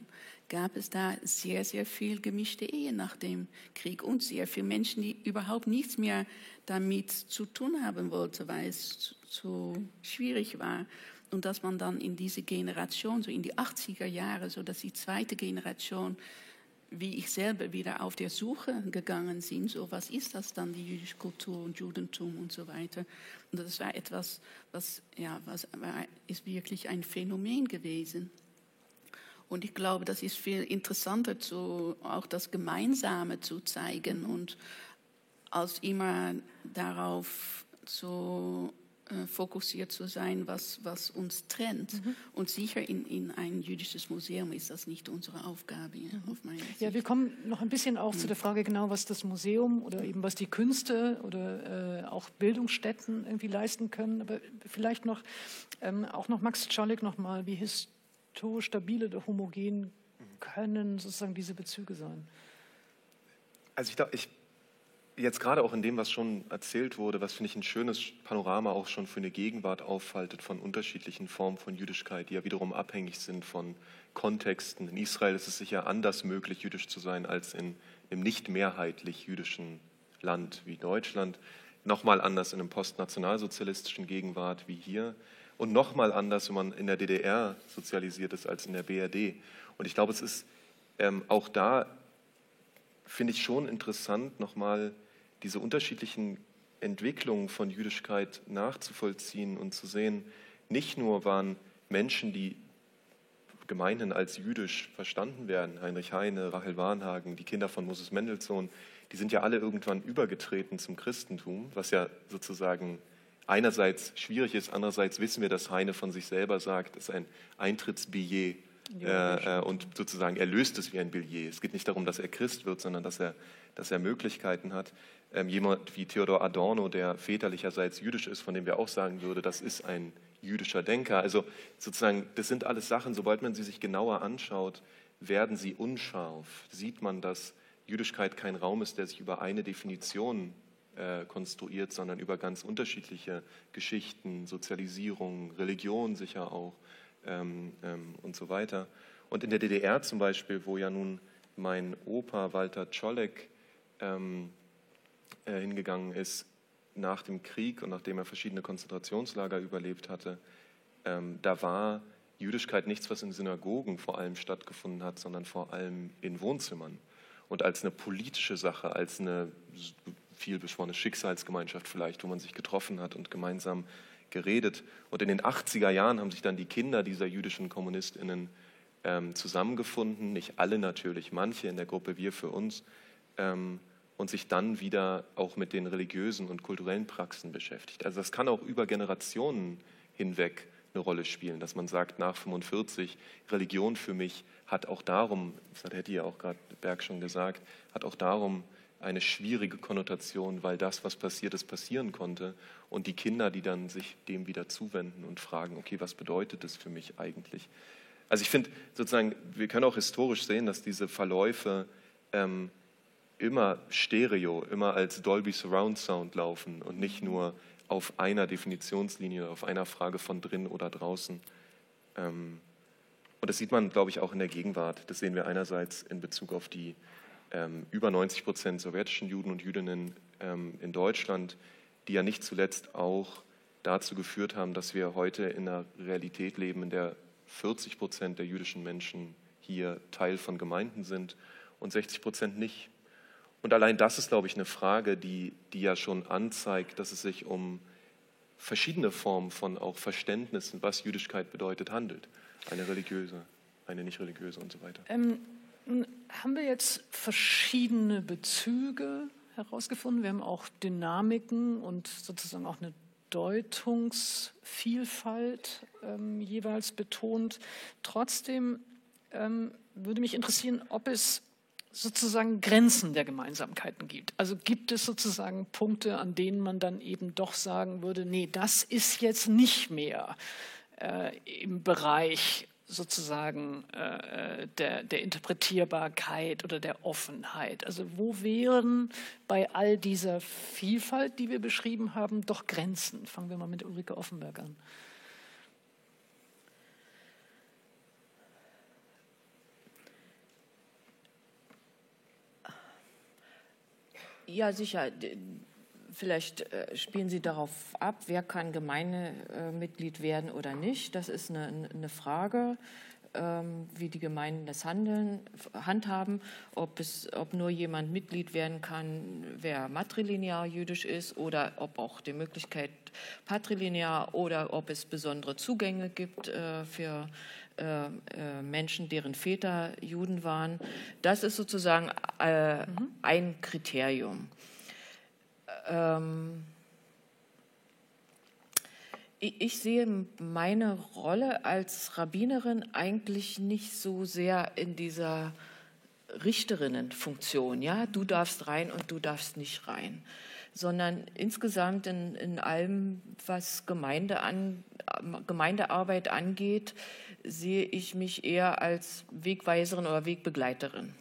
[SPEAKER 4] gab es da sehr, sehr viel gemischte Ehe nach dem Krieg und sehr viele Menschen, die überhaupt nichts mehr damit zu tun haben wollten, weil es zu schwierig war. Und dass man dann in diese Generation, so in die 80er Jahre, so dass die zweite Generation wie ich selber wieder auf der Suche gegangen bin, so was ist das dann, die jüdische Kultur und Judentum und so weiter. Und das war etwas, was, ja, was war, ist wirklich ein Phänomen gewesen. Und ich glaube, das ist viel interessanter, zu, auch das Gemeinsame zu zeigen und als immer darauf zu äh, fokussiert zu sein, was, was uns trennt. Mhm. Und sicher in, in ein jüdisches Museum ist das nicht unsere Aufgabe. Ja, auf
[SPEAKER 1] meine Sicht. ja wir kommen noch ein bisschen auch mhm. zu der Frage genau, was das Museum oder eben was die Künste oder äh, auch Bildungsstätten irgendwie leisten können. Aber vielleicht noch, ähm, auch noch Max Czolek noch mal, wie historisch stabil oder homogen können sozusagen diese Bezüge sein?
[SPEAKER 5] Also ich, ich jetzt gerade auch in dem, was schon erzählt wurde, was finde ich ein schönes Panorama auch schon für eine Gegenwart auffaltet von unterschiedlichen Formen von Jüdischkeit, die ja wiederum abhängig sind von Kontexten. In Israel ist es sicher anders möglich, jüdisch zu sein, als in einem nicht mehrheitlich jüdischen Land wie Deutschland. Nochmal anders in einem postnationalsozialistischen Gegenwart wie hier. Und nochmal anders, wenn man in der DDR sozialisiert ist, als in der BRD. Und ich glaube, es ist ähm, auch da, finde ich schon interessant, nochmal diese unterschiedlichen Entwicklungen von Jüdischkeit nachzuvollziehen und zu sehen, nicht nur waren Menschen, die gemeinhin als jüdisch verstanden werden, Heinrich Heine, Rachel Warnhagen, die Kinder von Moses Mendelssohn, die sind ja alle irgendwann übergetreten zum Christentum, was ja sozusagen einerseits schwierig ist, andererseits wissen wir, dass Heine von sich selber sagt, es ist ein Eintrittsbillet äh, äh, und sozusagen er löst es wie ein Billet. Es geht nicht darum, dass er Christ wird, sondern dass er, dass er Möglichkeiten hat. Ähm, jemand wie Theodor Adorno, der väterlicherseits jüdisch ist, von dem wir auch sagen würde, das ist ein jüdischer Denker. Also sozusagen, das sind alles Sachen, sobald man sie sich genauer anschaut, werden sie unscharf. Sieht man, dass Jüdischkeit kein Raum ist, der sich über eine Definition äh, konstruiert, sondern über ganz unterschiedliche Geschichten, Sozialisierung, Religion sicher auch ähm, ähm, und so weiter. Und in der DDR zum Beispiel, wo ja nun mein Opa Walter Czolek ähm, äh, hingegangen ist nach dem Krieg und nachdem er verschiedene Konzentrationslager überlebt hatte, ähm, da war Jüdischkeit nichts, was in Synagogen vor allem stattgefunden hat, sondern vor allem in Wohnzimmern. Und als eine politische Sache, als eine viel beschworene Schicksalsgemeinschaft vielleicht, wo man sich getroffen hat und gemeinsam geredet. Und in den 80er Jahren haben sich dann die Kinder dieser jüdischen KommunistInnen ähm, zusammengefunden, nicht alle natürlich, manche in der Gruppe Wir für uns, ähm, und sich dann wieder auch mit den religiösen und kulturellen Praxen beschäftigt. Also das kann auch über Generationen hinweg eine Rolle spielen, dass man sagt, nach 45, Religion für mich hat auch darum, das Hetty ja auch gerade Berg schon gesagt, hat auch darum eine schwierige Konnotation, weil das, was passiert ist, passieren konnte. Und die Kinder, die dann sich dem wieder zuwenden und fragen, okay, was bedeutet das für mich eigentlich? Also ich finde sozusagen, wir können auch historisch sehen, dass diese Verläufe ähm, immer stereo, immer als Dolby Surround Sound laufen und nicht nur auf einer Definitionslinie, auf einer Frage von drin oder draußen. Ähm, und das sieht man, glaube ich, auch in der Gegenwart. Das sehen wir einerseits in Bezug auf die ähm, über 90 Prozent sowjetischen Juden und Jüdinnen ähm, in Deutschland, die ja nicht zuletzt auch dazu geführt haben, dass wir heute in einer Realität leben, in der 40 Prozent der jüdischen Menschen hier Teil von Gemeinden sind und 60 Prozent nicht. Und allein das ist, glaube ich, eine Frage, die, die ja schon anzeigt, dass es sich um verschiedene Formen von auch Verständnissen, was Jüdischkeit bedeutet, handelt. Eine religiöse, eine nicht religiöse und so weiter. Ähm,
[SPEAKER 1] haben wir jetzt verschiedene Bezüge herausgefunden. Wir haben auch Dynamiken und sozusagen auch eine Deutungsvielfalt ähm, jeweils betont. Trotzdem ähm, würde mich interessieren, ob es sozusagen Grenzen der Gemeinsamkeiten gibt. Also gibt es sozusagen Punkte, an denen man dann eben doch sagen würde, nee, das ist jetzt nicht mehr äh, im Bereich sozusagen äh, der, der, Interpretierbarkeit oder der Offenheit. Also wo wären bei all dieser Vielfalt, die wir beschrieben haben, doch Grenzen? Fangen wir mal mit Ulrike Offenberg an.
[SPEAKER 2] Ja, sicher. Vielleicht äh, spielen Sie darauf ab, wer kann Gemeindemitglied werden oder nicht. Das ist eine, eine Frage. ähm, wie die Gemeinden das handeln, handhaben, ob, es, ob nur jemand Mitglied werden kann, wer matrilinear jüdisch ist oder ob auch die Möglichkeit patrilinear oder ob es besondere Zugänge gibt äh, für äh, Menschen, deren Väter Juden waren. Das ist sozusagen mhm. ein Kriterium. Ähm, ich sehe meine Rolle als Rabbinerin eigentlich nicht so sehr in dieser Richterinnenfunktion. Ja, du darfst rein und du darfst nicht rein, sondern insgesamt in, in allem, was Gemeinde an, Gemeindearbeit angeht, sehe ich mich eher als Wegweiserin oder Wegbegleiterin.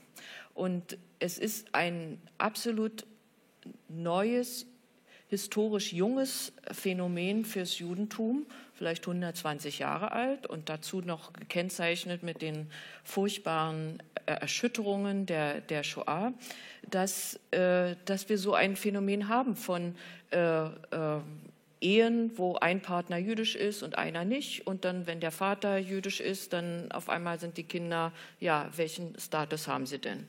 [SPEAKER 2] Und es ist ein absolut neues historisch junges Phänomen fürs Judentum, vielleicht 120 Jahre alt und dazu noch gekennzeichnet mit den furchtbaren Erschütterungen der, der Shoah, dass, äh, dass wir so ein Phänomen haben von äh, äh, Ehen, wo ein Partner jüdisch ist und einer nicht. Und dann, wenn der Vater jüdisch ist, dann auf einmal sind die Kinder, ja, welchen Status haben sie denn?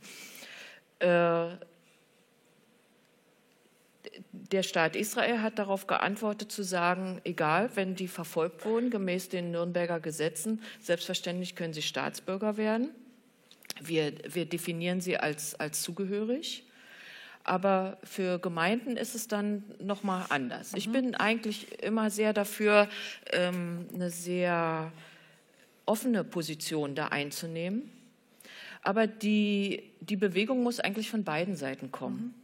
[SPEAKER 2] Der Staat Israel hat darauf geantwortet zu sagen, egal, wenn die verfolgt wurden, gemäß den Nürnberger Gesetzen, selbstverständlich können sie Staatsbürger werden. Wir, wir definieren sie als, als zugehörig. Aber für Gemeinden ist es dann nochmal anders. Mhm. Ich bin eigentlich immer sehr dafür, ähm, eine sehr offene Position da einzunehmen. Aber die, die Bewegung muss eigentlich von beiden Seiten kommen. Mhm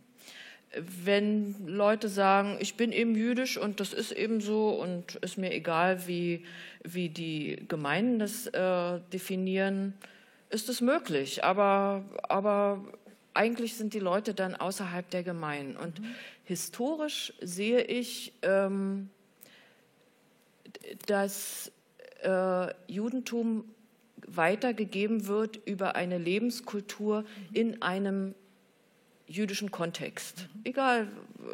[SPEAKER 2] wenn Leute sagen, ich bin eben jüdisch und das ist eben so und ist mir egal, wie, wie die Gemeinden das äh, definieren, ist es möglich. Aber, aber eigentlich sind die Leute dann außerhalb der Gemeinden. Und mhm. historisch sehe ich, ähm, dass äh, Judentum weitergegeben wird über eine Lebenskultur mhm. in einem jüdischen Kontext. Mhm. Egal,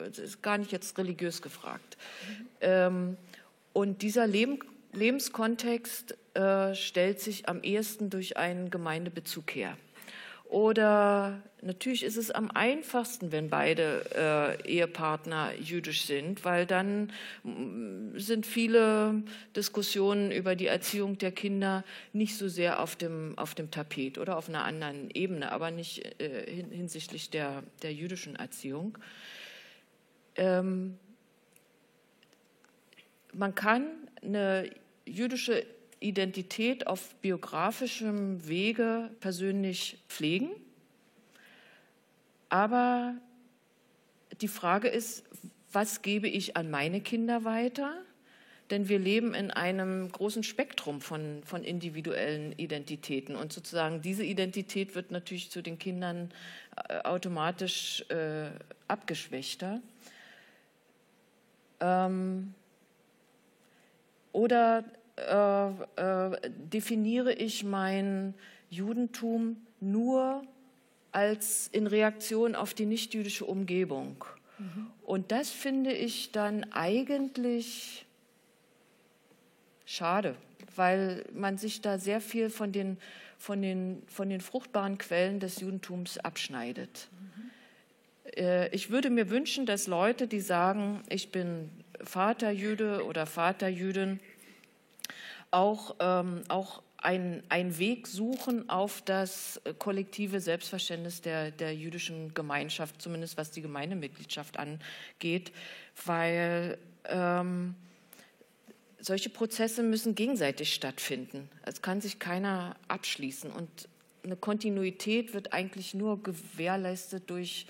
[SPEAKER 2] es ist gar nicht jetzt religiös gefragt. Mhm. Ähm, und dieser Leben, Lebenskontext äh, stellt sich am ehesten durch einen Gemeindebezug her. Oder natürlich ist es am einfachsten, wenn beide äh, Ehepartner jüdisch sind, weil dann mm, sind viele Diskussionen über die Erziehung der Kinder nicht so sehr auf dem, auf dem Tapet oder auf einer anderen Ebene, aber nicht äh, hinsichtlich der, der jüdischen Erziehung. Ähm, man kann eine jüdische Identität auf biografischem Wege persönlich pflegen. Aber die Frage ist, was gebe ich an meine Kinder weiter? Denn wir leben in einem großen Spektrum von, von individuellen Identitäten. Und sozusagen diese Identität wird natürlich zu den Kindern äh, automatisch äh, abgeschwächter. Ähm, oder äh, äh, definiere ich mein Judentum nur als in Reaktion auf die nichtjüdische Umgebung. Mhm. Und das finde ich dann eigentlich schade, weil man sich da sehr viel von den, von den, von den fruchtbaren Quellen des Judentums abschneidet. Mhm. Äh, ich würde mir wünschen, dass Leute, die sagen, ich bin Vaterjüde oder Vaterjüdin, auch, ähm, auch ein, Weg suchen auf das kollektive Selbstverständnis der, der jüdischen Gemeinschaft, zumindest was die Gemeindemitgliedschaft angeht, weil ähm, solche Prozesse müssen gegenseitig stattfinden. Es kann sich keiner abschließen und eine Kontinuität wird eigentlich nur gewährleistet durch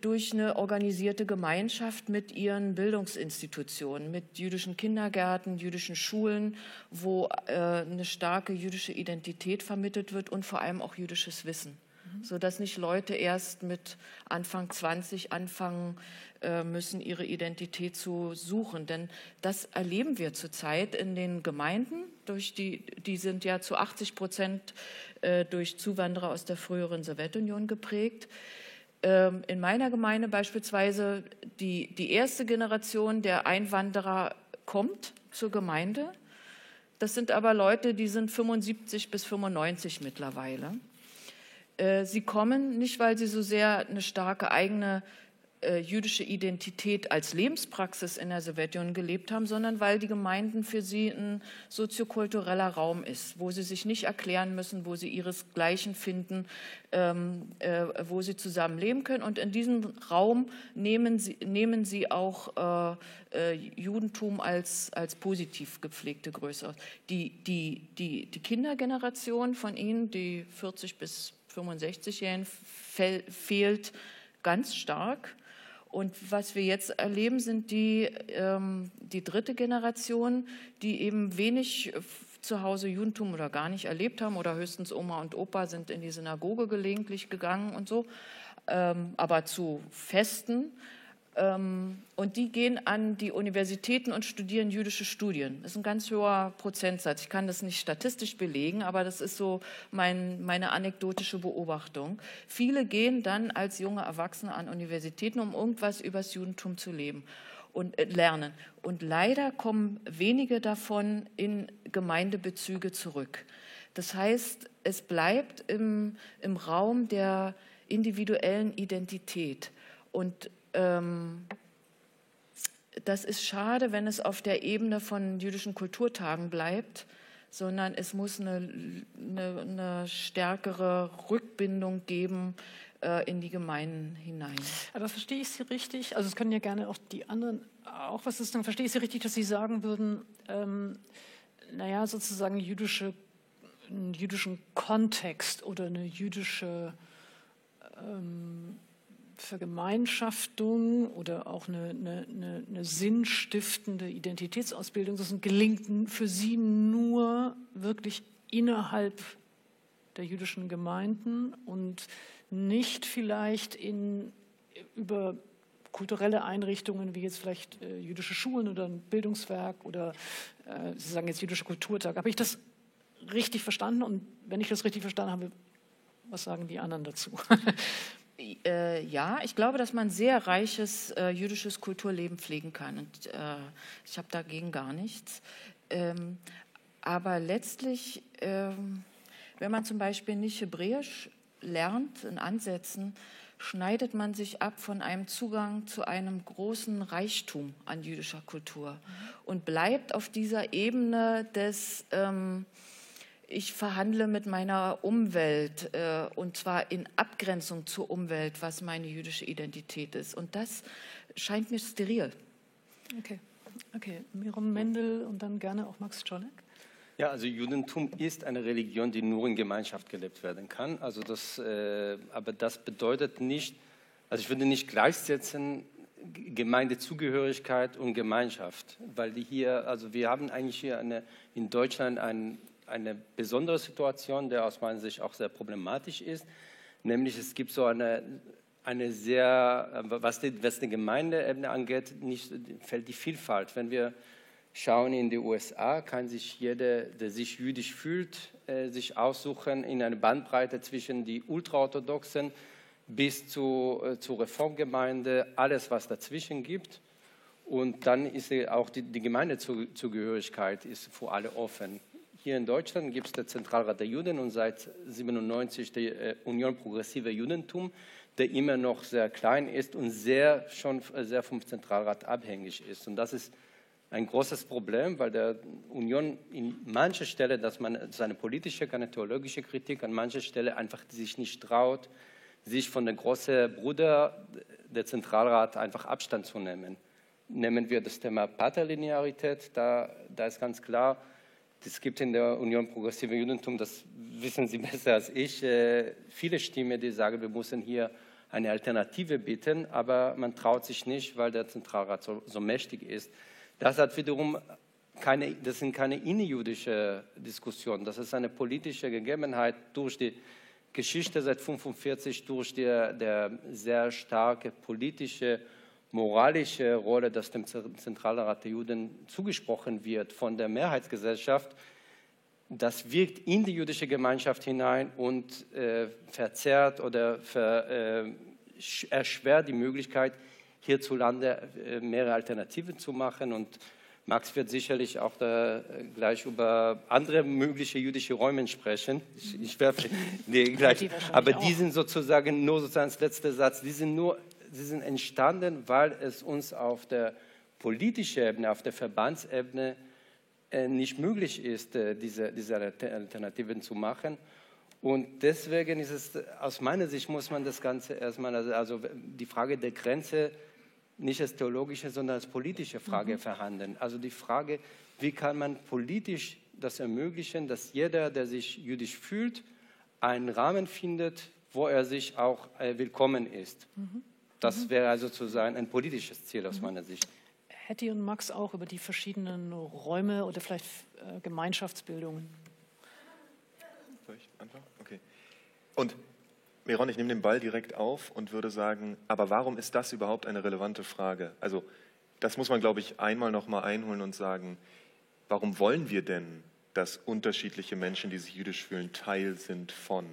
[SPEAKER 2] durch eine organisierte Gemeinschaft mit ihren Bildungsinstitutionen, mit jüdischen Kindergärten, jüdischen Schulen, wo äh, eine starke jüdische Identität vermittelt wird und vor allem auch jüdisches Wissen, mhm. sodass nicht Leute erst mit Anfang 20 anfangen äh, müssen, ihre Identität zu suchen. Denn das erleben wir zurzeit in den Gemeinden. Durch die, die sind ja zu 80 Prozent äh, durch Zuwanderer aus der früheren Sowjetunion geprägt ähm, in meiner Gemeinde beispielsweise die, die erste Generation der Einwanderer kommt zur Gemeinde. Das sind aber Leute, die sind 75 bis 95 mittlerweile. Äh, sie kommen nicht, weil sie so sehr eine starke eigene äh, jüdische Identität als Lebenspraxis in der Sowjetunion gelebt haben, sondern weil die Gemeinden für sie ein soziokultureller Raum ist, wo sie sich nicht erklären müssen, wo sie ihresgleichen finden, ähm, äh, wo sie zusammen leben können. Und in diesem Raum nehmen sie, nehmen sie auch äh, äh, Judentum als, als positiv gepflegte Größe. Die, die, die, die Kindergeneration von ihnen, die 40 bis 65-Jährigen, fehlt ganz stark. Und was wir jetzt erleben, sind die, ähm, die dritte Generation, die eben wenig zu Hause Judentum oder gar nicht erlebt haben oder höchstens Oma und Opa sind in die Synagoge gelegentlich gegangen und so, ähm, aber zu Festen. Ähm, und die gehen an die Universitäten und studieren jüdische Studien. Das ist ein ganz hoher Prozentsatz. Ich kann das nicht statistisch belegen, aber das ist so mein, meine anekdotische Beobachtung. Viele gehen dann als junge Erwachsene an Universitäten, um irgendwas über das Judentum zu leben und äh, lernen. Und leider kommen wenige davon in Gemeindebezüge zurück. Das heißt, es bleibt im, im Raum der individuellen Identität. Und ähm, das ist schade, wenn es auf der Ebene von jüdischen Kulturtagen bleibt, sondern es muss eine, eine, eine stärkere Rückbindung geben äh, in die Gemeinden hinein.
[SPEAKER 1] Aber verstehe ich Sie richtig? Also es können ja gerne auch die anderen auch was ist, dann verstehe ich Sie richtig, dass Sie sagen würden, ähm, naja, sozusagen jüdische, einen jüdischen Kontext oder eine jüdische ähm, Vergemeinschaftung oder auch eine, eine, eine, eine sinnstiftende Identitätsausbildung, das gelingt für sie nur wirklich innerhalb der jüdischen Gemeinden und nicht vielleicht in, über kulturelle Einrichtungen wie jetzt vielleicht äh, jüdische Schulen oder ein Bildungswerk oder äh, Sie sagen jetzt jüdische Kulturtag. Habe ich das richtig verstanden? Und wenn ich das richtig verstanden habe, was sagen die anderen dazu?
[SPEAKER 2] Äh, ja, ich glaube, dass man sehr reiches äh, jüdisches Kulturleben pflegen kann. Und äh, ich habe dagegen gar nichts. Ähm, aber letztlich, ähm, wenn man zum Beispiel nicht Hebräisch lernt in Ansätzen, schneidet man sich ab von einem Zugang zu einem großen Reichtum an jüdischer Kultur und bleibt auf dieser Ebene des ähm, ich verhandle mit meiner Umwelt äh, und zwar in Abgrenzung zur Umwelt, was meine jüdische Identität ist. Und das scheint mir steril.
[SPEAKER 1] Okay, okay. Miron Mendel und dann gerne auch Max Czolek.
[SPEAKER 3] Ja, also Judentum ist eine Religion, die nur in Gemeinschaft gelebt werden kann. Also das, äh, aber das bedeutet nicht, also ich würde nicht gleichsetzen Gemeindezugehörigkeit und Gemeinschaft, weil die hier, also wir haben eigentlich hier eine, in Deutschland ein eine besondere Situation, der aus meiner Sicht auch sehr problematisch ist. Nämlich es gibt so eine, eine sehr, was die, was die Gemeindeebene angeht, nicht, fällt die Vielfalt. Wenn wir schauen in die USA, kann sich jeder, der sich jüdisch fühlt, äh, sich aussuchen in eine Bandbreite zwischen die Ultraorthodoxen bis zu, äh, zur Reformgemeinde, alles, was dazwischen gibt. Und dann ist auch die, die Gemeindezugehörigkeit ist für alle offen. Hier in Deutschland gibt es den Zentralrat der Juden und seit 1997 die äh, Union Progressive Judentum, der immer noch sehr klein ist und sehr, schon sehr vom Zentralrat abhängig ist. Und das ist ein großes Problem, weil der Union in mancher Stelle, dass man seine politische, keine theologische Kritik, an mancher Stelle einfach sich nicht traut, sich von der großen Bruder, der Zentralrat, einfach Abstand zu nehmen. Nehmen wir das Thema Paterlinearität, da, da ist ganz klar, es gibt in der Union Progressive Judentum, das wissen Sie besser als ich, äh, viele Stimmen, die sagen, wir müssen hier eine Alternative bieten, aber man traut sich nicht, weil der Zentralrat so, so mächtig ist. Das hat wiederum keine, das sind keine innenjüdische Diskussionen, das ist eine politische Gegebenheit durch die Geschichte seit 1945, durch die der sehr starke politische moralische Rolle, das dem Zentralrat der Juden zugesprochen wird von der Mehrheitsgesellschaft, das wirkt in die jüdische Gemeinschaft hinein und äh, verzerrt oder ver, äh, erschwert die Möglichkeit, hierzulande äh, mehrere Alternativen zu machen. Und Max wird sicherlich auch da gleich über andere mögliche jüdische Räume sprechen. Ich, ich werfe nee, gleich. Aber die sind sozusagen nur sozusagen als letzter Satz. Die sind nur, sie sind entstanden, weil es uns auf der politischen Ebene, auf der Verbandsebene äh, nicht möglich ist, äh, diese, diese Alternativen zu machen. Und deswegen ist es, aus meiner Sicht muss man das Ganze erstmal, also, also die Frage der Grenze nicht als theologische, sondern als politische Frage mhm. verhandeln. Also die Frage, wie kann man politisch das ermöglichen, dass jeder, der sich jüdisch fühlt, einen Rahmen findet, wo er sich auch äh, willkommen ist. Mhm. Das mhm. wäre also sozusagen ein politisches Ziel aus mhm. meiner Sicht.
[SPEAKER 1] Hetty und Max auch über die verschiedenen Räume oder vielleicht äh, Gemeinschaftsbildungen.
[SPEAKER 5] Soll ich anfangen? Okay. Und Miron, ich nehme den Ball direkt auf und würde sagen, aber warum ist das überhaupt eine relevante Frage? Also das muss man, glaube ich, einmal noch mal einholen und sagen, warum wollen wir denn, dass unterschiedliche Menschen, die sich jüdisch fühlen, Teil sind von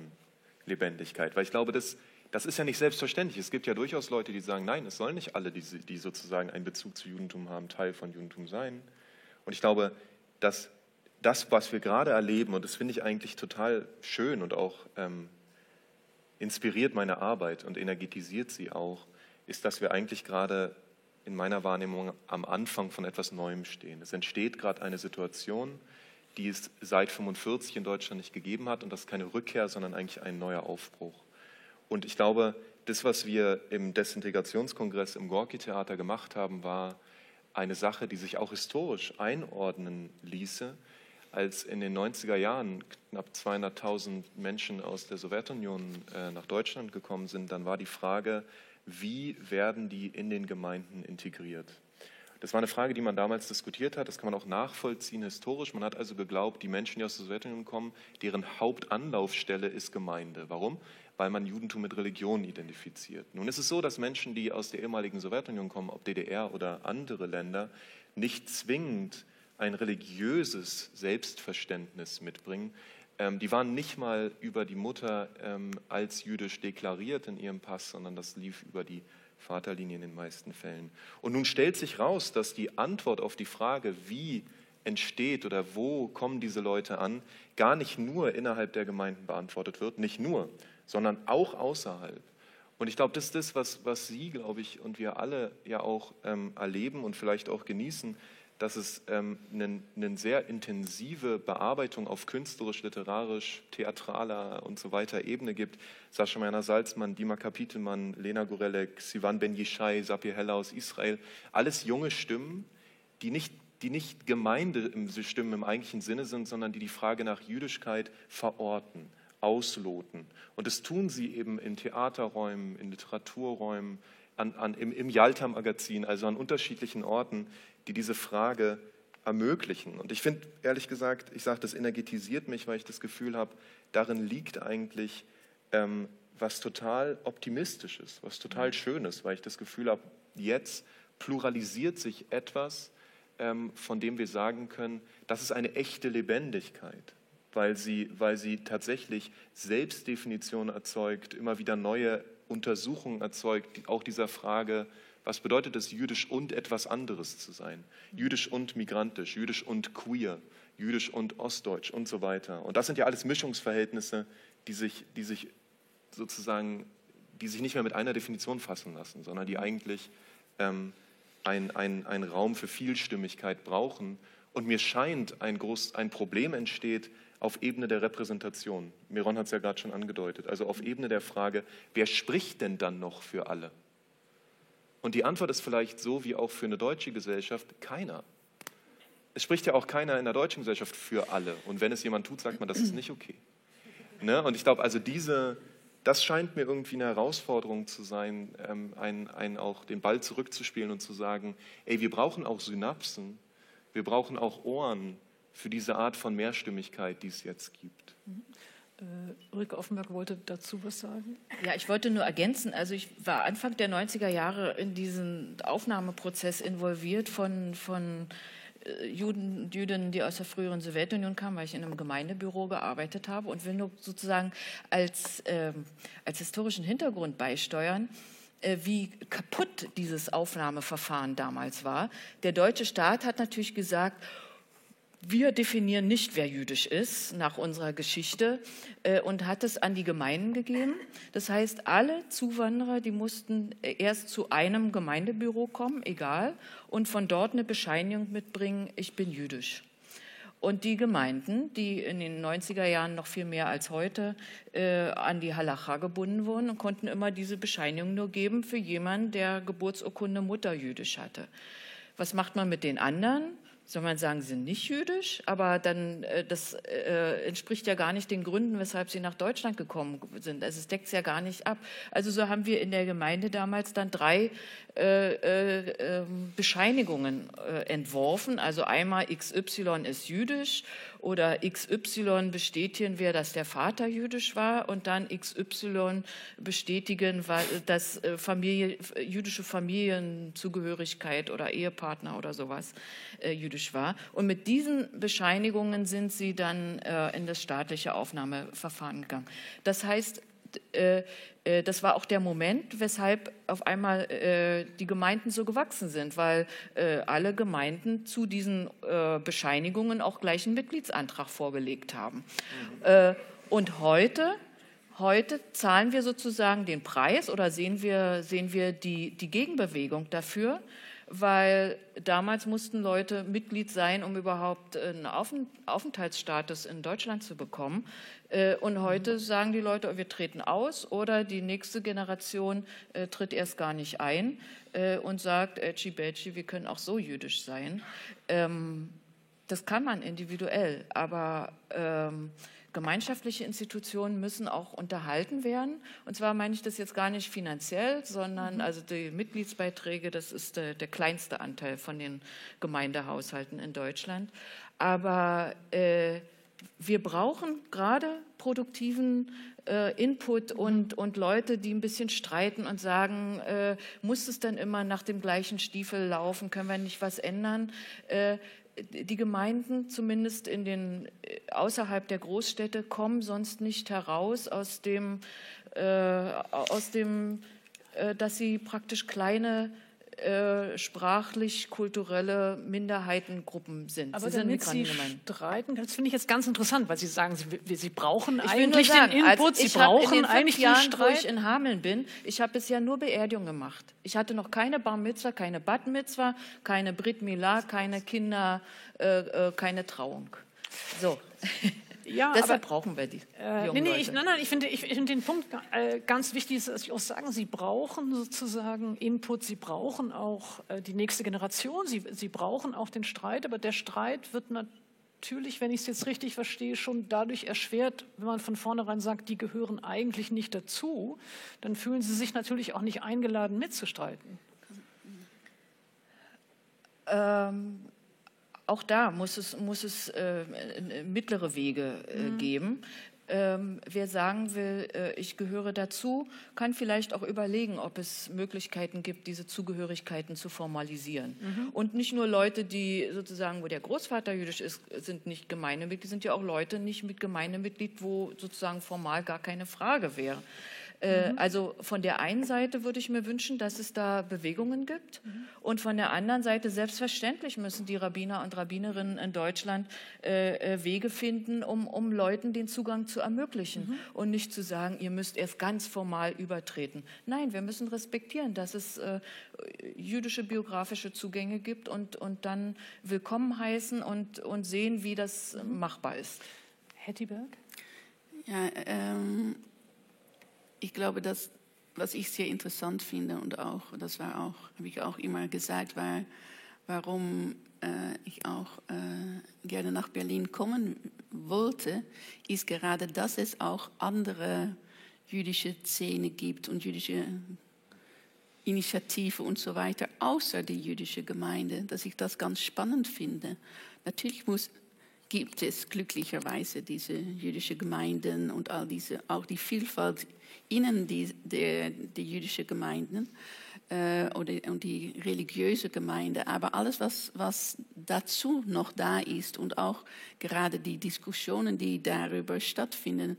[SPEAKER 5] Lebendigkeit? Weil ich glaube, das, das ist ja nicht selbstverständlich. Es gibt ja durchaus Leute, die sagen, nein, es sollen nicht alle, die, die sozusagen einen Bezug zu Judentum haben, Teil von Judentum sein. Und ich glaube, dass das, was wir gerade erleben, und das finde ich eigentlich total schön und auch ähm, inspiriert meine Arbeit und energetisiert sie auch, ist, dass wir eigentlich gerade in meiner Wahrnehmung am Anfang von etwas Neuem stehen. Es entsteht gerade eine Situation, die es seit 1945 in Deutschland nicht gegeben hat und das ist keine Rückkehr, sondern eigentlich ein neuer Aufbruch. Und ich glaube, das, was wir im Desintegrationskongress im Gorki-Theater gemacht haben, war eine Sache, die sich auch historisch einordnen ließe, als in den 90er Jahren knapp 200.000 Menschen aus der Sowjetunion äh, nach Deutschland gekommen sind, dann war die Frage, wie werden die in den Gemeinden integriert? Das war eine Frage, die man damals diskutiert hat. Das kann man auch nachvollziehen historisch. Man hat also geglaubt, die Menschen, die aus der Sowjetunion kommen, deren Hauptanlaufstelle ist Gemeinde. Warum? Weil man Judentum mit Religion identifiziert. Nun ist es so, dass Menschen, die aus der ehemaligen Sowjetunion kommen, ob DDR oder andere Länder, nicht zwingend ein religiöses Selbstverständnis mitbringen. Ähm, die waren nicht mal über die Mutter ähm, als jüdisch deklariert in ihrem Pass, sondern das lief über die Vaterlinie in den meisten Fällen. Und nun stellt sich raus, dass die Antwort auf die Frage, wie entsteht oder wo kommen diese Leute an, gar nicht nur innerhalb der Gemeinden beantwortet wird, nicht nur, sondern auch außerhalb. Und ich glaube, das ist das, was, was Sie, glaube ich, und wir alle ja auch ähm, erleben und vielleicht auch genießen, dass es ähm, eine, eine sehr intensive Bearbeitung auf künstlerisch, literarisch, theatraler und so weiter Ebene gibt. Sascha Meiner Salzmann, Dima Kapitelmann, Lena Gorelek, Sivan Ben Yishai, Sapir Hella aus Israel, alles junge Stimmen, die nicht, die nicht Gemeindestimmen im eigentlichen Sinne sind, sondern die die Frage nach Jüdischkeit verorten, ausloten. Und das tun sie eben in Theaterräumen, in Literaturräumen, an, an, im, im Jalta-Magazin, also an unterschiedlichen Orten, die diese Frage ermöglichen. Und ich finde, ehrlich gesagt, ich sage, das energetisiert mich, weil ich das Gefühl habe, darin liegt eigentlich ähm, was total Optimistisches, was total Schönes, weil ich das Gefühl habe, jetzt pluralisiert sich etwas, ähm, von dem wir sagen können, das ist eine echte Lebendigkeit, weil sie, weil sie tatsächlich Selbstdefinition erzeugt, immer wieder neue Untersuchungen erzeugt, auch dieser Frage, was bedeutet es, jüdisch und etwas anderes zu sein? Jüdisch und migrantisch, jüdisch und queer, jüdisch und ostdeutsch und so weiter. Und das sind ja alles Mischungsverhältnisse, die sich, die sich sozusagen, die sich nicht mehr mit einer Definition fassen lassen, sondern die eigentlich ähm, ein, ein, ein Raum für Vielstimmigkeit brauchen. Und mir scheint, ein, groß, ein Problem entsteht, auf Ebene der Repräsentation. Miron hat es ja gerade schon angedeutet. Also auf Ebene der Frage, wer spricht denn dann noch für alle? Und die Antwort ist vielleicht so wie auch für eine deutsche Gesellschaft, keiner. Es spricht ja auch keiner in der deutschen Gesellschaft für alle. Und wenn es jemand tut, sagt man, das ist nicht okay. Ne? Und ich glaube, also diese, das scheint mir irgendwie eine Herausforderung zu sein, ähm, ein, ein auch den Ball zurückzuspielen und zu sagen, ey, wir brauchen auch Synapsen, wir brauchen auch Ohren, für diese Art von Mehrstimmigkeit, die es jetzt gibt.
[SPEAKER 1] Äh, Ulrike Offenberg wollte dazu was sagen.
[SPEAKER 2] Ja, ich wollte nur ergänzen. Also ich war Anfang der 90er Jahre in diesen Aufnahmeprozess involviert von, von äh, Juden, Jüdinnen, die aus der früheren Sowjetunion kamen, weil ich in einem Gemeindebüro gearbeitet habe und will nur sozusagen als, äh, als historischen Hintergrund beisteuern. äh, wie kaputt dieses Aufnahmeverfahren damals war. Der deutsche Staat hat natürlich gesagt, wir definieren nicht, wer jüdisch ist nach unserer Geschichte äh, und hat es an die Gemeinden gegeben. Das heißt, alle Zuwanderer, die mussten erst zu einem Gemeindebüro kommen, egal, und von dort eine Bescheinigung mitbringen, ich bin jüdisch. Und die Gemeinden, die in den 90er Jahren noch viel mehr als heute äh, an die Halacha gebunden wurden, konnten immer diese Bescheinigung nur geben für jemanden, der Geburtsurkunde Mutterjüdisch hatte. Was macht man mit den anderen? Soll man sagen, sie sind nicht jüdisch, aber dann äh, das äh, entspricht ja gar nicht den Gründen, weshalb sie nach Deutschland gekommen sind. Also es deckt es ja gar nicht ab. Also so haben wir in der Gemeinde damals dann drei äh, äh ähm, Bescheinigungen äh, entworfen. Also einmal XY ist jüdisch oder XY bestätigen wir, dass der Vater jüdisch war und dann XY bestätigen, dass äh, Familie, jüdische Familienzugehörigkeit oder Ehepartner oder sowas äh, jüdisch war. Und mit diesen Bescheinigungen sind sie dann äh, in das staatliche Aufnahmeverfahren gegangen. Das heißt, äh, das war auch der Moment, weshalb auf einmal äh, die Gemeinden so gewachsen sind, weil äh, alle Gemeinden zu diesen Bescheinigungen auch gleich einen Mitgliedsantrag vorgelegt haben. Mhm. und heute Heute zahlen wir sozusagen den Preis oder sehen wir, sehen wir die, die Gegenbewegung dafür, weil damals mussten Leute Mitglied sein, um überhaupt einen Aufenthaltsstatus in Deutschland zu bekommen. Äh, und heute sagen die Leute, wir treten aus oder die nächste Generation äh, tritt erst gar nicht ein äh, und sagt, Etschi Betschi, wir können auch so jüdisch sein. Ähm, das kann man individuell, aber ähm, gemeinschaftliche Institutionen müssen auch unterhalten werden. Und zwar meine ich das jetzt gar nicht finanziell, sondern mhm. also die Mitgliedsbeiträge, das ist der, der, kleinste Anteil von den Gemeindehaushalten in Deutschland. Aber äh, wir brauchen gerade produktiven äh, Input mhm. und, und Leute, die ein bisschen streiten und sagen, äh, muss es dann immer nach dem gleichen Stiefel laufen, können wir nicht was ändern? Äh, die Gemeinden, zumindest in den, äh, außerhalb der Großstädte, kommen sonst nicht heraus aus dem, äh, aus dem äh, dass sie praktisch kleine äh, sprachlich-kulturelle Minderheitengruppen sind.
[SPEAKER 1] Aber sie damit sind Sie streiten, das finde ich jetzt ganz interessant, weil Sie sagen, Sie, Sie brauchen
[SPEAKER 2] ich
[SPEAKER 1] eigentlich
[SPEAKER 2] sagen,
[SPEAKER 1] den Input, Sie brauchen in den eigentlich
[SPEAKER 2] Jahren,
[SPEAKER 1] den Streit.
[SPEAKER 2] Wo ich in Hameln bin, ich habe bisher nur Beerdigung gemacht. Ich hatte noch keine Bar Mitzvah, keine Bat Mitzvah, keine Brit Milah, keine Kinder, äh, äh, keine Trauung. So. Ja, Deshalb aber, brauchen wir die.
[SPEAKER 1] Äh, jungen nee, nee, ich, nein, nein, ich finde, ich finde den Punkt äh, ganz wichtig, dass ich auch sagen, Sie brauchen sozusagen Input, Sie brauchen auch äh, die nächste Generation, Sie, Sie brauchen auch den Streit, aber der Streit wird natürlich, wenn ich es jetzt richtig verstehe, schon dadurch erschwert, wenn man von vornherein sagt, die gehören eigentlich nicht dazu, dann fühlen Sie sich natürlich auch nicht eingeladen mitzustreiten.
[SPEAKER 2] Ähm, auch da muss es, muss es äh, mittlere Wege äh, mhm. geben. Ähm, wer sagen will, äh, ich gehöre dazu, kann vielleicht auch überlegen, ob es Möglichkeiten gibt, diese Zugehörigkeiten zu formalisieren. Mhm. Und nicht nur Leute, die sozusagen, wo der Großvater jüdisch ist, sind nicht Gemeindemitglied, sind ja auch Leute nicht mit Gemeindemitglied, wo sozusagen formal gar keine Frage wäre. Äh, mhm. Also von der einen Seite würde ich mir wünschen, dass es da Bewegungen gibt mhm. und von der anderen Seite selbstverständlich müssen die Rabbiner und Rabbinerinnen in Deutschland äh, äh, Wege finden, um, um Leuten den Zugang zu ermöglichen mhm. und nicht zu sagen, ihr müsst erst ganz formal übertreten. Nein, wir müssen respektieren, dass es äh, jüdische biografische Zugänge gibt und, und dann willkommen heißen und, und sehen, wie das mhm. machbar ist.
[SPEAKER 1] Hetty Berg?
[SPEAKER 4] Ja, ähm, ich glaube, dass, was ich sehr interessant finde und auch, das war auch, habe ich auch immer gesagt, war, warum äh, ich auch äh, gerne nach Berlin kommen wollte, ist gerade, dass es auch andere jüdische Szene gibt und jüdische Initiative und so weiter, außer die jüdische Gemeinde, dass ich das ganz spannend finde. Natürlich muss gibt es glücklicherweise diese jüdische Gemeinden und all diese, auch die Vielfalt innen die, der, die jüdische Gemeinden äh, oder, und die religiöse Gemeinde. Aber alles, was, was dazu noch da ist und auch gerade die Diskussionen, die darüber stattfinden,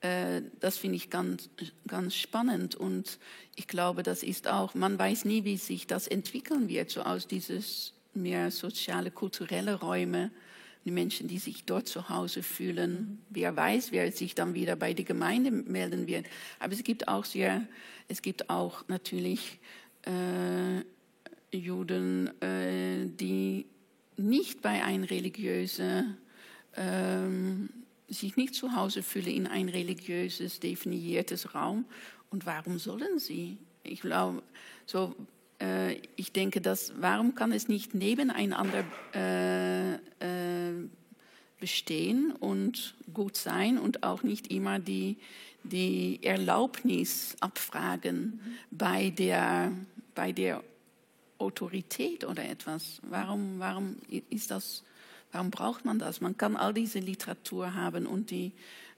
[SPEAKER 4] äh, das finde ich ganz, ganz spannend. Und ich glaube, das ist auch, man weiß nie, wie sich das entwickeln wird, so aus dieses mehr soziale, kulturelle Räume die Menschen, die sich dort zu Hause fühlen. Wer weiß, wer sich dann wieder bei der Gemeinde melden wird. Aber es gibt auch sehr, es gibt auch natürlich äh, Juden, äh, die nicht bei ein religiöse, äh, sich nicht zu Hause fühlen in ein religiöses definiertes Raum. Und warum sollen sie? Ich glaube, so äh, ich denke, dass, warum kann es nicht nebeneinander äh, äh, bestehen und gut sein und auch nicht immer die, die Erlaubnis abfragen mhm. bei, der, bei der Autorität oder etwas? Warum, warum ist das? Warum braucht man das? Man kann all diese Literatur haben und die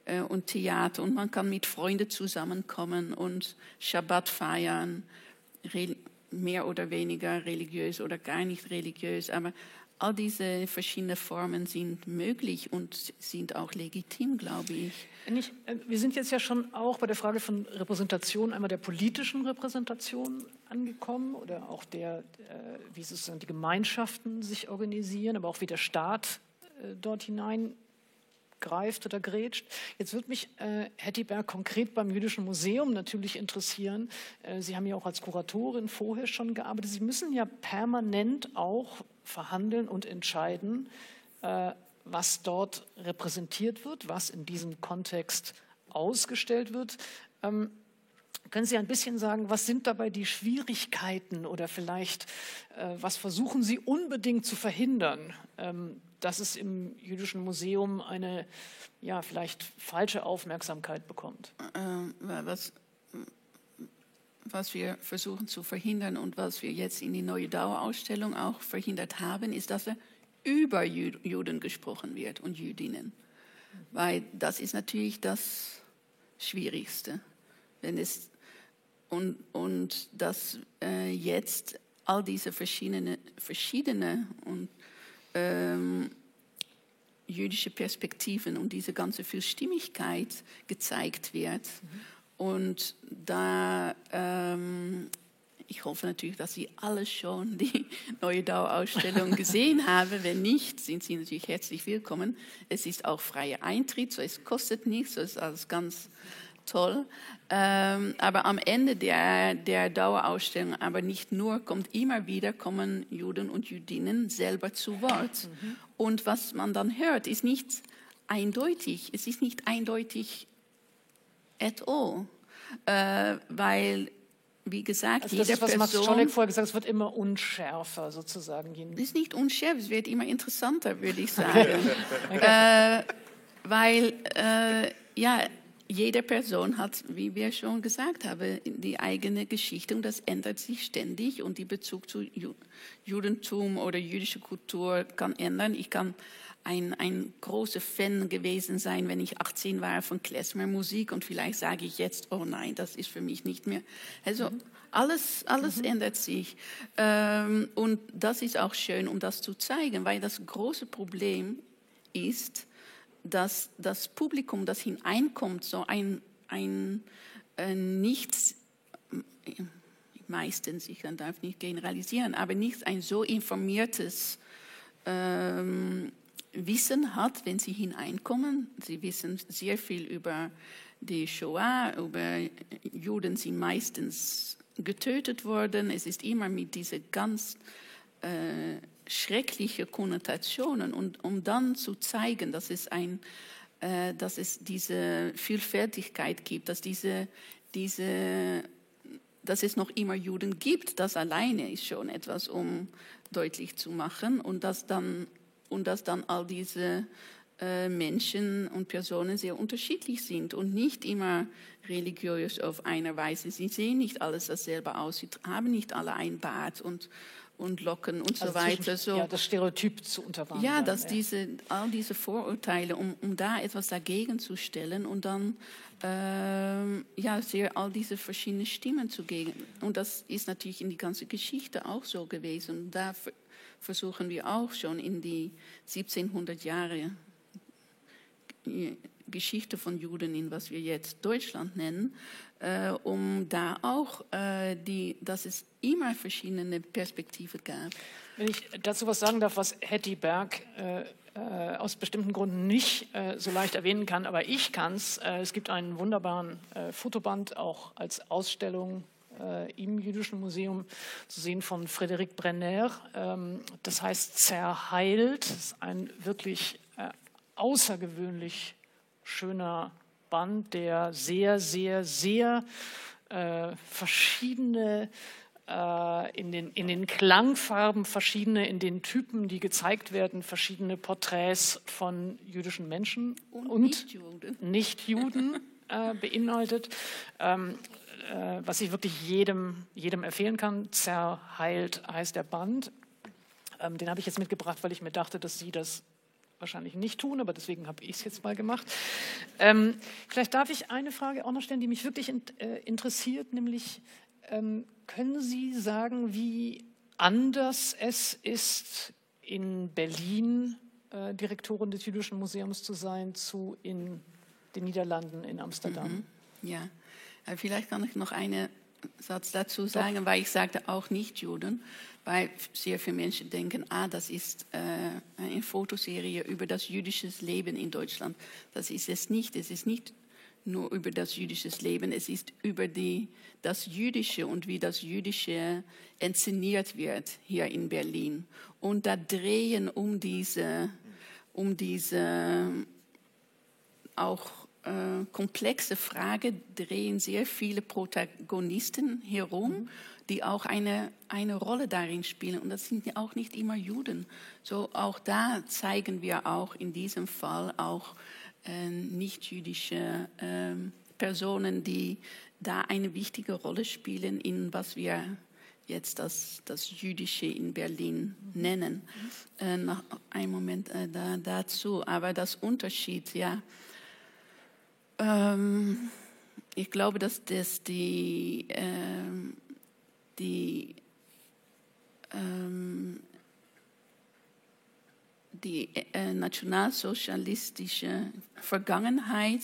[SPEAKER 4] äh, und Theater und man kann mit Freunden zusammenkommen und Schabbat feiern, mehr oder weniger religiös oder gar nicht religiös, aber all diese verschiedenen Formen sind möglich und sind auch legitim, glaube ich.
[SPEAKER 1] Äh, wir sind jetzt ja schon auch bei der Frage von Repräsentation, einmal der politischen Repräsentation angekommen oder auch der, äh, wie sozusagen die Gemeinschaften sich organisieren, aber auch wie der Staat äh, dort hinein greift oder grätscht. Jetzt würde mich äh, Hetty Berg konkret beim Jüdischen Museum natürlich interessieren. Äh, Sie haben ja auch als Kuratorin vorher schon gearbeitet. Sie müssen ja permanent auch verhandeln und entscheiden, äh, was dort repräsentiert wird, was in diesem Kontext ausgestellt wird. Ähm, können Sie ein bisschen sagen, was sind dabei die Schwierigkeiten oder vielleicht, äh, was versuchen Sie unbedingt zu verhindern, ähm, dass es im Jüdischen Museum eine ja, vielleicht falsche Aufmerksamkeit bekommt?
[SPEAKER 4] Ähm, was, was wir versuchen zu verhindern und was wir jetzt in die neue Dauerausstellung auch verhindert haben, ist, dass über Juden gesprochen wird und Jüdinnen. Weil das ist natürlich das Schwierigste. Wenn es, und, und dass äh, jetzt all diese verschiedene, verschiedene und ähm, jüdische Perspektiven und diese ganze Vielstimmigkeit gezeigt wird. Mhm. Und da, ähm, ich hoffe natürlich, dass Sie alle schon die neue Dauerausstellung gesehen haben. Wenn nicht, sind Sie natürlich herzlich willkommen. Es ist auch freier Eintritt, so es kostet nichts, so ist alles ganz toll. Ähm, aber am Ende der, der Dauerausstellung, aber nicht nur, kommt immer wieder, kommen Juden und Jüdinnen selber zu Wort. Mhm. Und was man dann hört, ist nicht eindeutig. Es ist nicht eindeutig at all. Äh, weil, wie gesagt,
[SPEAKER 1] also das
[SPEAKER 4] jede
[SPEAKER 1] ist, was
[SPEAKER 4] Person...
[SPEAKER 1] Max vorher gesagt hat, es wird immer unschärfer sozusagen.
[SPEAKER 4] Es ist nicht unschärfer, es wird immer interessanter, würde ich sagen. Äh, weil, äh, ja, jede Person hat, wie wir schon gesagt haben, die eigene Geschichte und das ändert sich ständig und die Bezug zu Judentum oder jüdische Kultur kann ändern. Ich kann ein, ein großer Fan gewesen sein, wenn ich 18 war von Klezmer-Musik und vielleicht sage ich jetzt, oh nein, das ist für mich nicht mehr. Also mhm. alles, alles mhm. ändert sich ähm, und das ist auch schön, um das zu zeigen, weil das große Problem ist, dass das Publikum, das hineinkommt, so ein, ein äh, nicht, meistens, ich darf nicht generalisieren, aber nicht ein so informiertes ähm, Wissen hat, wenn sie hineinkommen. Sie wissen sehr viel über die Shoah, über Juden sind meistens getötet worden. Es ist immer mit dieser ganz äh, schreckliche Konnotationen und um dann zu zeigen, dass es ein äh, dass es diese Vielfältigkeit gibt, dass diese diese dass es noch immer Juden gibt, das alleine ist schon etwas, um deutlich zu machen und dass dann und dass dann all diese äh, Menschen und Personen sehr unterschiedlich sind und nicht immer religiös auf einer Weise. Sie sehen nicht alles dasselbe aus, sie haben nicht alle ein Bad und und Locken und
[SPEAKER 1] also
[SPEAKER 4] so weiter. So.
[SPEAKER 1] Ja, das Stereotyp zu unterwandern.
[SPEAKER 4] Ja, dass ja. diese, all diese Vorurteile, um, um da etwas dagegen zu stellen und dann ähm, ja, sehr all diese verschiedenen Stimmen zu geben. Und das ist natürlich in die ganze Geschichte auch so gewesen. Da versuchen wir auch schon in die 1700 Jahre Geschichte von Juden in was wir jetzt Deutschland nennen, äh, um da auch äh, die, dass es immer verschiedene Perspektiven gab.
[SPEAKER 1] Wenn ich dazu was sagen darf, was Hetty Berg äh, äh aus bestimmten Gründen nicht äh, so leicht erwähnen kann, aber ich kann es. Äh, es gibt einen wunderbaren Fotoband auch als Ausstellung im Jüdischen Museum zu sehen von Frédéric Brenner. Ähm, das heißt Zerheilt. Das ist ein wirklich außergewöhnlich schöner Band, der sehr, sehr, sehr äh, verschiedene äh, in, den, in den Klangfarben, verschiedene in den Typen, die gezeigt werden, verschiedene Porträts von jüdischen Menschen
[SPEAKER 4] und, und Nichtjuden,
[SPEAKER 1] äh, beinhaltet. Ähm, äh, was ich wirklich jedem, jedem empfehlen kann. Zerheilt heißt der Band. Ähm, den habe ich jetzt mitgebracht, weil ich mir dachte, dass Sie das wahrscheinlich nicht tun, aber deswegen habe ich es jetzt mal gemacht. Ähm, vielleicht darf ich eine Frage auch noch stellen, die mich wirklich in, äh, interessiert, nämlich ähm, können Sie sagen, wie anders es ist, in Berlin äh, Direktorin des Jüdischen Museums zu sein, zu in den Niederlanden, in Amsterdam?
[SPEAKER 4] Mhm. Ja, äh, vielleicht kann ich noch einen Satz dazu sagen, Doch. weil ich sagte auch nicht Juden weil sehr viele Menschen denken, ah, das ist äh, eine Fotoserie über das jüdische Leben in Deutschland. Das ist es nicht. Es ist nicht nur über das jüdische Leben, es ist über die, das Jüdische und wie das Jüdische inszeniert wird hier in Berlin. Und da drehen um diese, um diese auch äh, komplexe Frage drehen sehr viele Protagonisten herum. Mhm die auch eine, eine Rolle darin spielen. Und das sind ja auch nicht immer Juden. So auch da zeigen wir auch in diesem Fall auch äh, nicht-jüdische äh, Personen, die da eine wichtige Rolle spielen in was wir jetzt das, das Jüdische in Berlin nennen. Äh, noch einen Moment äh, da, dazu. Aber das Unterschied, ja. Ähm, ich glaube, dass das die ähm, die, ähm, die äh, nationalsozialistische Vergangenheit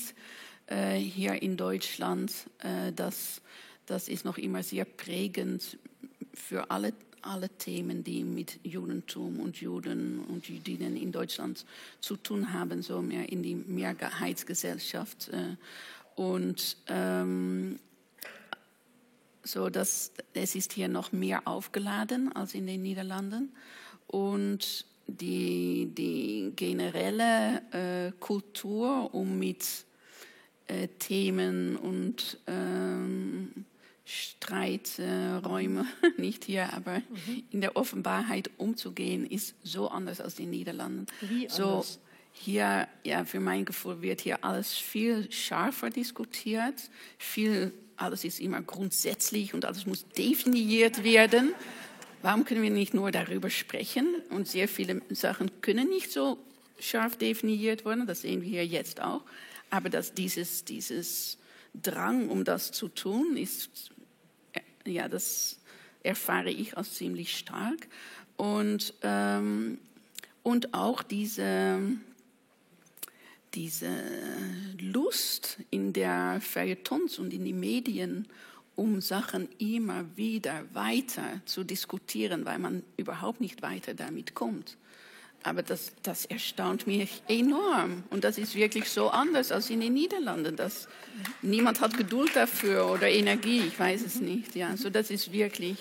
[SPEAKER 4] äh, hier in Deutschland, äh, das, das ist noch immer sehr prägend für alle, alle Themen, die mit Judentum und Juden und Jüdinnen in Deutschland zu tun haben, so mehr in die Mehrheitsgesellschaft. Äh, und ähm, so dass es ist hier noch mehr aufgeladen als in den Niederlanden und die, die generelle äh, Kultur, um mit äh, Themen und ähm, Streiträume, äh, nicht hier, aber mhm. in der Offenbarkeit umzugehen, ist so anders als in den Niederlanden.
[SPEAKER 1] Wie anders?
[SPEAKER 4] So, hier, ja, für mein Gefühl wird hier alles viel scharfer diskutiert, viel alles ist immer grundsätzlich und alles muss definiert werden. Warum können wir nicht nur darüber sprechen? Und sehr viele Sachen können nicht so scharf definiert werden, das sehen wir hier jetzt auch. Aber dass dieses, dieses Drang, um das zu tun, ist, ja, das erfahre ich als ziemlich stark. Und, ähm, und auch diese, diese Lust in der Feuilletons und in den Medien, um Sachen immer wieder weiter zu diskutieren, weil man überhaupt nicht weiter damit kommt. Aber das, das erstaunt mich enorm. Und das ist wirklich so anders als in den Niederlanden. Das, niemand hat Geduld dafür oder Energie, ich weiß es nicht. Ja, so das ist wirklich.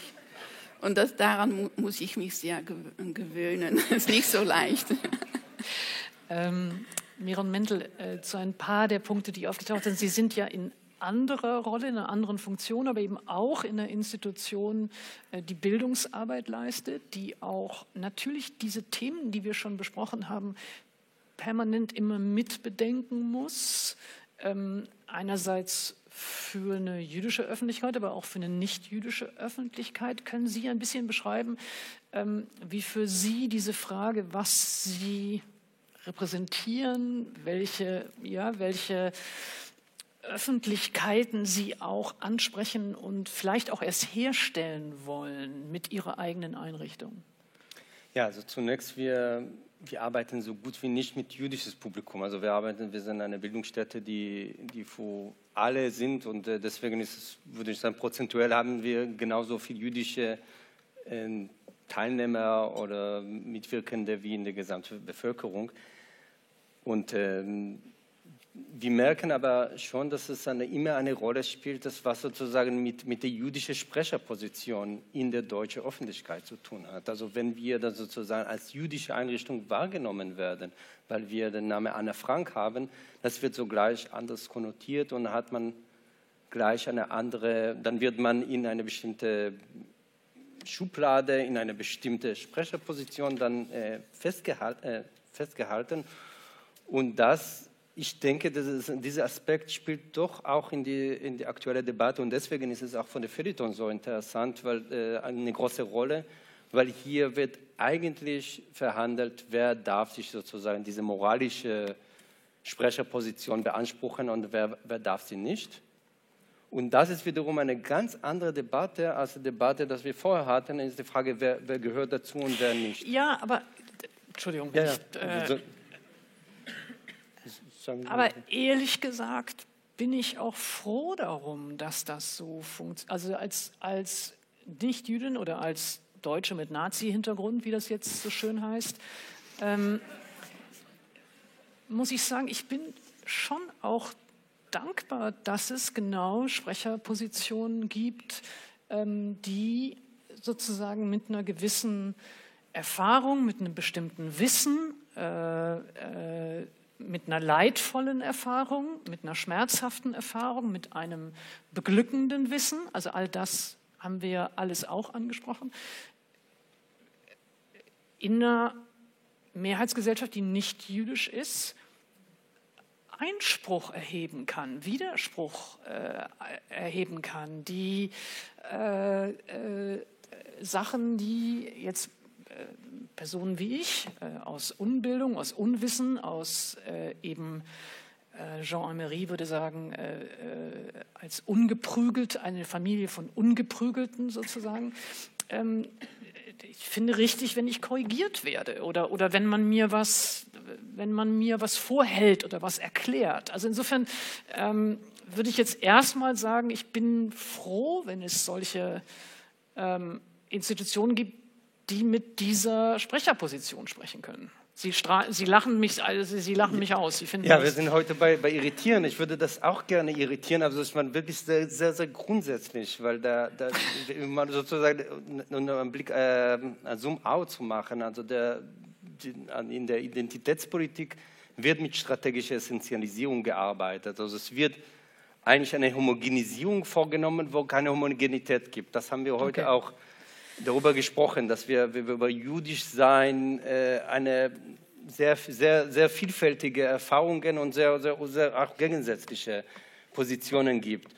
[SPEAKER 4] Und das, daran mu muss ich mich sehr gewöhnen. Das ist nicht so leicht.
[SPEAKER 1] Ähm, Miron Mendel, äh, zu ein paar der Punkte, die aufgetaucht sind. Sie sind ja in anderer Rolle, in einer anderen Funktion, aber eben auch in einer Institution, äh, die Bildungsarbeit leistet, die auch natürlich diese Themen, die wir schon besprochen haben, permanent immer mitbedenken muss. ähm, einerseits für eine jüdische Öffentlichkeit, aber auch für eine nicht-jüdische Öffentlichkeit. Können Sie ein bisschen beschreiben, ähm, wie für Sie diese Frage, was Sie repräsentieren, welche, ja, welche Öffentlichkeiten Sie auch ansprechen und vielleicht auch erst herstellen wollen mit Ihrer eigenen Einrichtung?
[SPEAKER 3] Ja, also zunächst, wir, wir arbeiten so gut wie nicht mit jüdisches Publikum. Also wir arbeiten, wir sind eine Bildungsstätte, die, die für alle sind und äh, deswegen ist es, würde ich sagen, prozentuell haben wir genauso viele jüdische äh, Teilnehmer oder Mitwirkende wie in der gesamten Bevölkerung. Und ähm, wir merken aber schon, dass es eine, immer eine Rolle spielt, das was sozusagen mit, mit der jüdischen Sprecherposition in der deutschen Öffentlichkeit zu tun hat. Also wenn wir dann sozusagen als jüdische Einrichtung wahrgenommen werden, weil wir den Namen Anna Frank haben, das wird so gleich anders konnotiert und hat man gleich eine andere, dann wird man in eine bestimmte Schublade, in eine bestimmte Sprecherposition dann äh, festgehalten, äh, festgehalten. Und das ich denke, ist, dieser Aspekt spielt doch auch in die, in die, aktuelle Debatte und deswegen ist es auch von der Feuilleton so interessant, weil äh, eine große Rolle, weil hier wird eigentlich verhandelt, wer darf sich sozusagen diese moralische Sprecherposition beanspruchen und wer, wer darf sie nicht. Und das ist wiederum eine ganz andere Debatte als die Debatte, die wir vorher hatten. ist die Frage, wer, wer gehört dazu und wer nicht.
[SPEAKER 1] Ja, aber Entschuldigung, ja, ja. Ich, äh, aber ehrlich gesagt bin ich auch froh darum, dass das so funktioniert. Also als, als Nicht-Jüdin oder als Deutsche mit Nazi-Hintergrund, wie das jetzt so schön heißt, ähm, muss ich sagen, ich bin schon auch dankbar, dass es genau Sprecherpositionen gibt, ähm, die sozusagen mit einer gewissen Erfahrung, mit einem bestimmten Wissen äh, äh, mit einer leidvollen Erfahrung, mit einer schmerzhaften Erfahrung, mit einem beglückenden Wissen, also all das haben wir alles auch angesprochen, in einer Mehrheitsgesellschaft, die nicht jüdisch ist, Einspruch erheben kann, Widerspruch äh, erheben kann, die äh, äh, Sachen, die jetzt Personen wie ich äh, aus Unbildung, aus Unwissen, aus äh, eben äh, Jean Amery würde sagen, als ungeprügelt, eine Familie von Ungeprügelten sozusagen. Ähm, ich finde richtig, wenn ich korrigiert werde oder, oder wenn man mir was, wenn man mir was vorhält oder was erklärt. Also insofern ähm, würde ich jetzt erstmal sagen, ich bin froh, wenn es solche ähm, Institutionen gibt, die mit dieser Sprecherposition sprechen können. Sie, Sie, lachen mich, also Sie lachen mich aus.
[SPEAKER 3] ja, wir sind heute bei, bei Irritieren. Ich würde das auch gerne irritieren, aber das ist man wirklich sehr, sehr, sehr grundsätzlich, weil da, da man sozusagen einen Blick, äh, einen Zoom-out zu machen, also der, die, in der Identitätspolitik wird mit strategischer Essentialisierung gearbeitet. Also es wird eigentlich eine Homogenisierung vorgenommen, wo keine Homogenität gibt. Das haben wir heute okay. auch darüber gesprochen, dass wir, wir über jüdisch sein äh, eine sehr, sehr, sehr vielfältige Erfahrungen und sehr, sehr, sehr auch gegensätzliche Positionen gibt.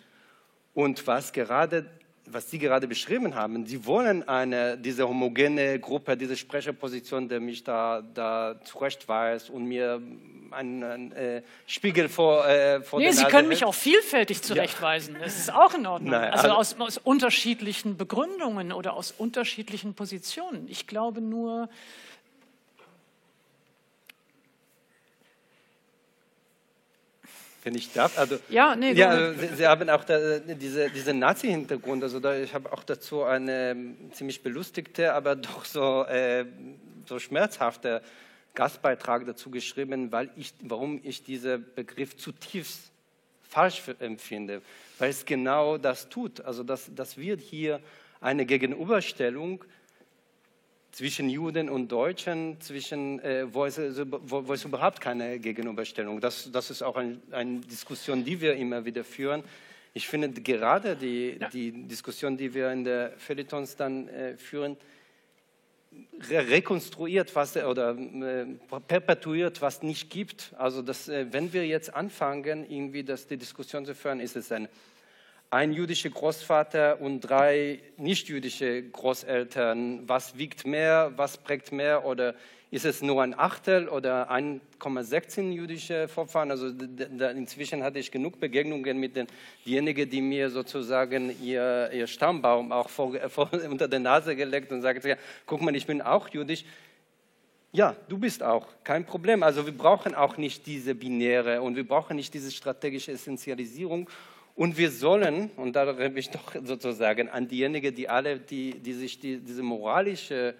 [SPEAKER 3] Und was gerade was Sie gerade beschrieben haben, Sie wollen eine, diese homogene Gruppe, diese Sprecherposition, der mich da, da zurechtweist und mir einen, einen äh, Spiegel vor, äh, vor
[SPEAKER 1] nee, Sie können mich auch vielfältig zurechtweisen. Ja. Das ist auch in Ordnung. Nein, also, also aus, aus unterschiedlichen Begründungen oder aus unterschiedlichen Positionen. Ich glaube nur,
[SPEAKER 3] wenn ich darf. Also,
[SPEAKER 1] ja, nee,
[SPEAKER 3] ja Sie, Sie, haben auch da, diese, diese Nazi-Hintergrund. Also da, ich habe auch dazu eine ziemlich belustigte, aber doch so, äh, so schmerzhafte Gastbeitrag dazu geschrieben, weil ich, warum ich diesen Begriff zutiefst falsch empfinde. Weil es genau das tut. Also das, das wird hier eine Gegenüberstellung zwischen Juden und Deutschen, zwischen, äh, wo, es, wo, wo, es, überhaupt keine Gegenüberstellung. Das, das ist auch ein, eine Diskussion, die wir immer wieder führen. Ich finde gerade die, ja. die Diskussion, die wir in der Feuilletons dann äh, führen, rekonstruiert was, oder äh, perpetuiert, was nicht gibt. Also das, äh, wenn wir jetzt anfangen, irgendwie das, die Diskussion zu führen, ist es ein, ein jüdischer Großvater und drei nicht-jüdische Großeltern. Was wiegt mehr, was prägt mehr oder ist es nur ein Achtel oder 1,16 jüdische Vorfahren? Also inzwischen hatte ich genug Begegnungen mit denjenigen, die mir sozusagen ihr, ihr Stammbaum auch vor, vor, unter der Nase gelegt und sagten, ja, guck mal, ich bin auch jüdisch. Ja, du bist auch, kein Problem. Also wir brauchen auch nicht diese binäre und wir brauchen nicht diese strategische Essentialisierung. Und wir sollen, und da rede ich doch sozusagen an diejenigen, die alle, die, die sich die, diese moralische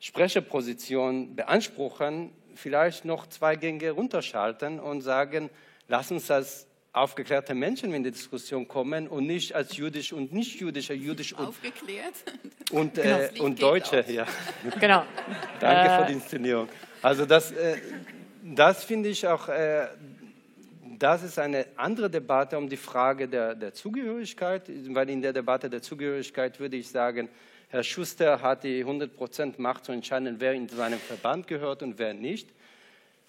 [SPEAKER 3] Sprecherposition beanspruchen, vielleicht noch zwei Gänge runterschalten und sagen, lass uns als aufgeklärte Menschen in die Diskussion kommen und nicht als jüdisch und nicht jüdischer, jüdisch und,
[SPEAKER 4] Aufgeklärt.
[SPEAKER 3] und, äh, genau. und Deutsche. Ja.
[SPEAKER 1] Genau.
[SPEAKER 3] Danke äh, für die Inszenierung. Also das, äh, das finde ich auch, äh, das ist eine andere Debatte um die Frage der, der Zugehörigkeit, weil in der Debatte der Zugehörigkeit würde ich sagen, Herr Schuster hat die 100% Macht zu entscheiden, wer in seinem Verband gehört und wer nicht.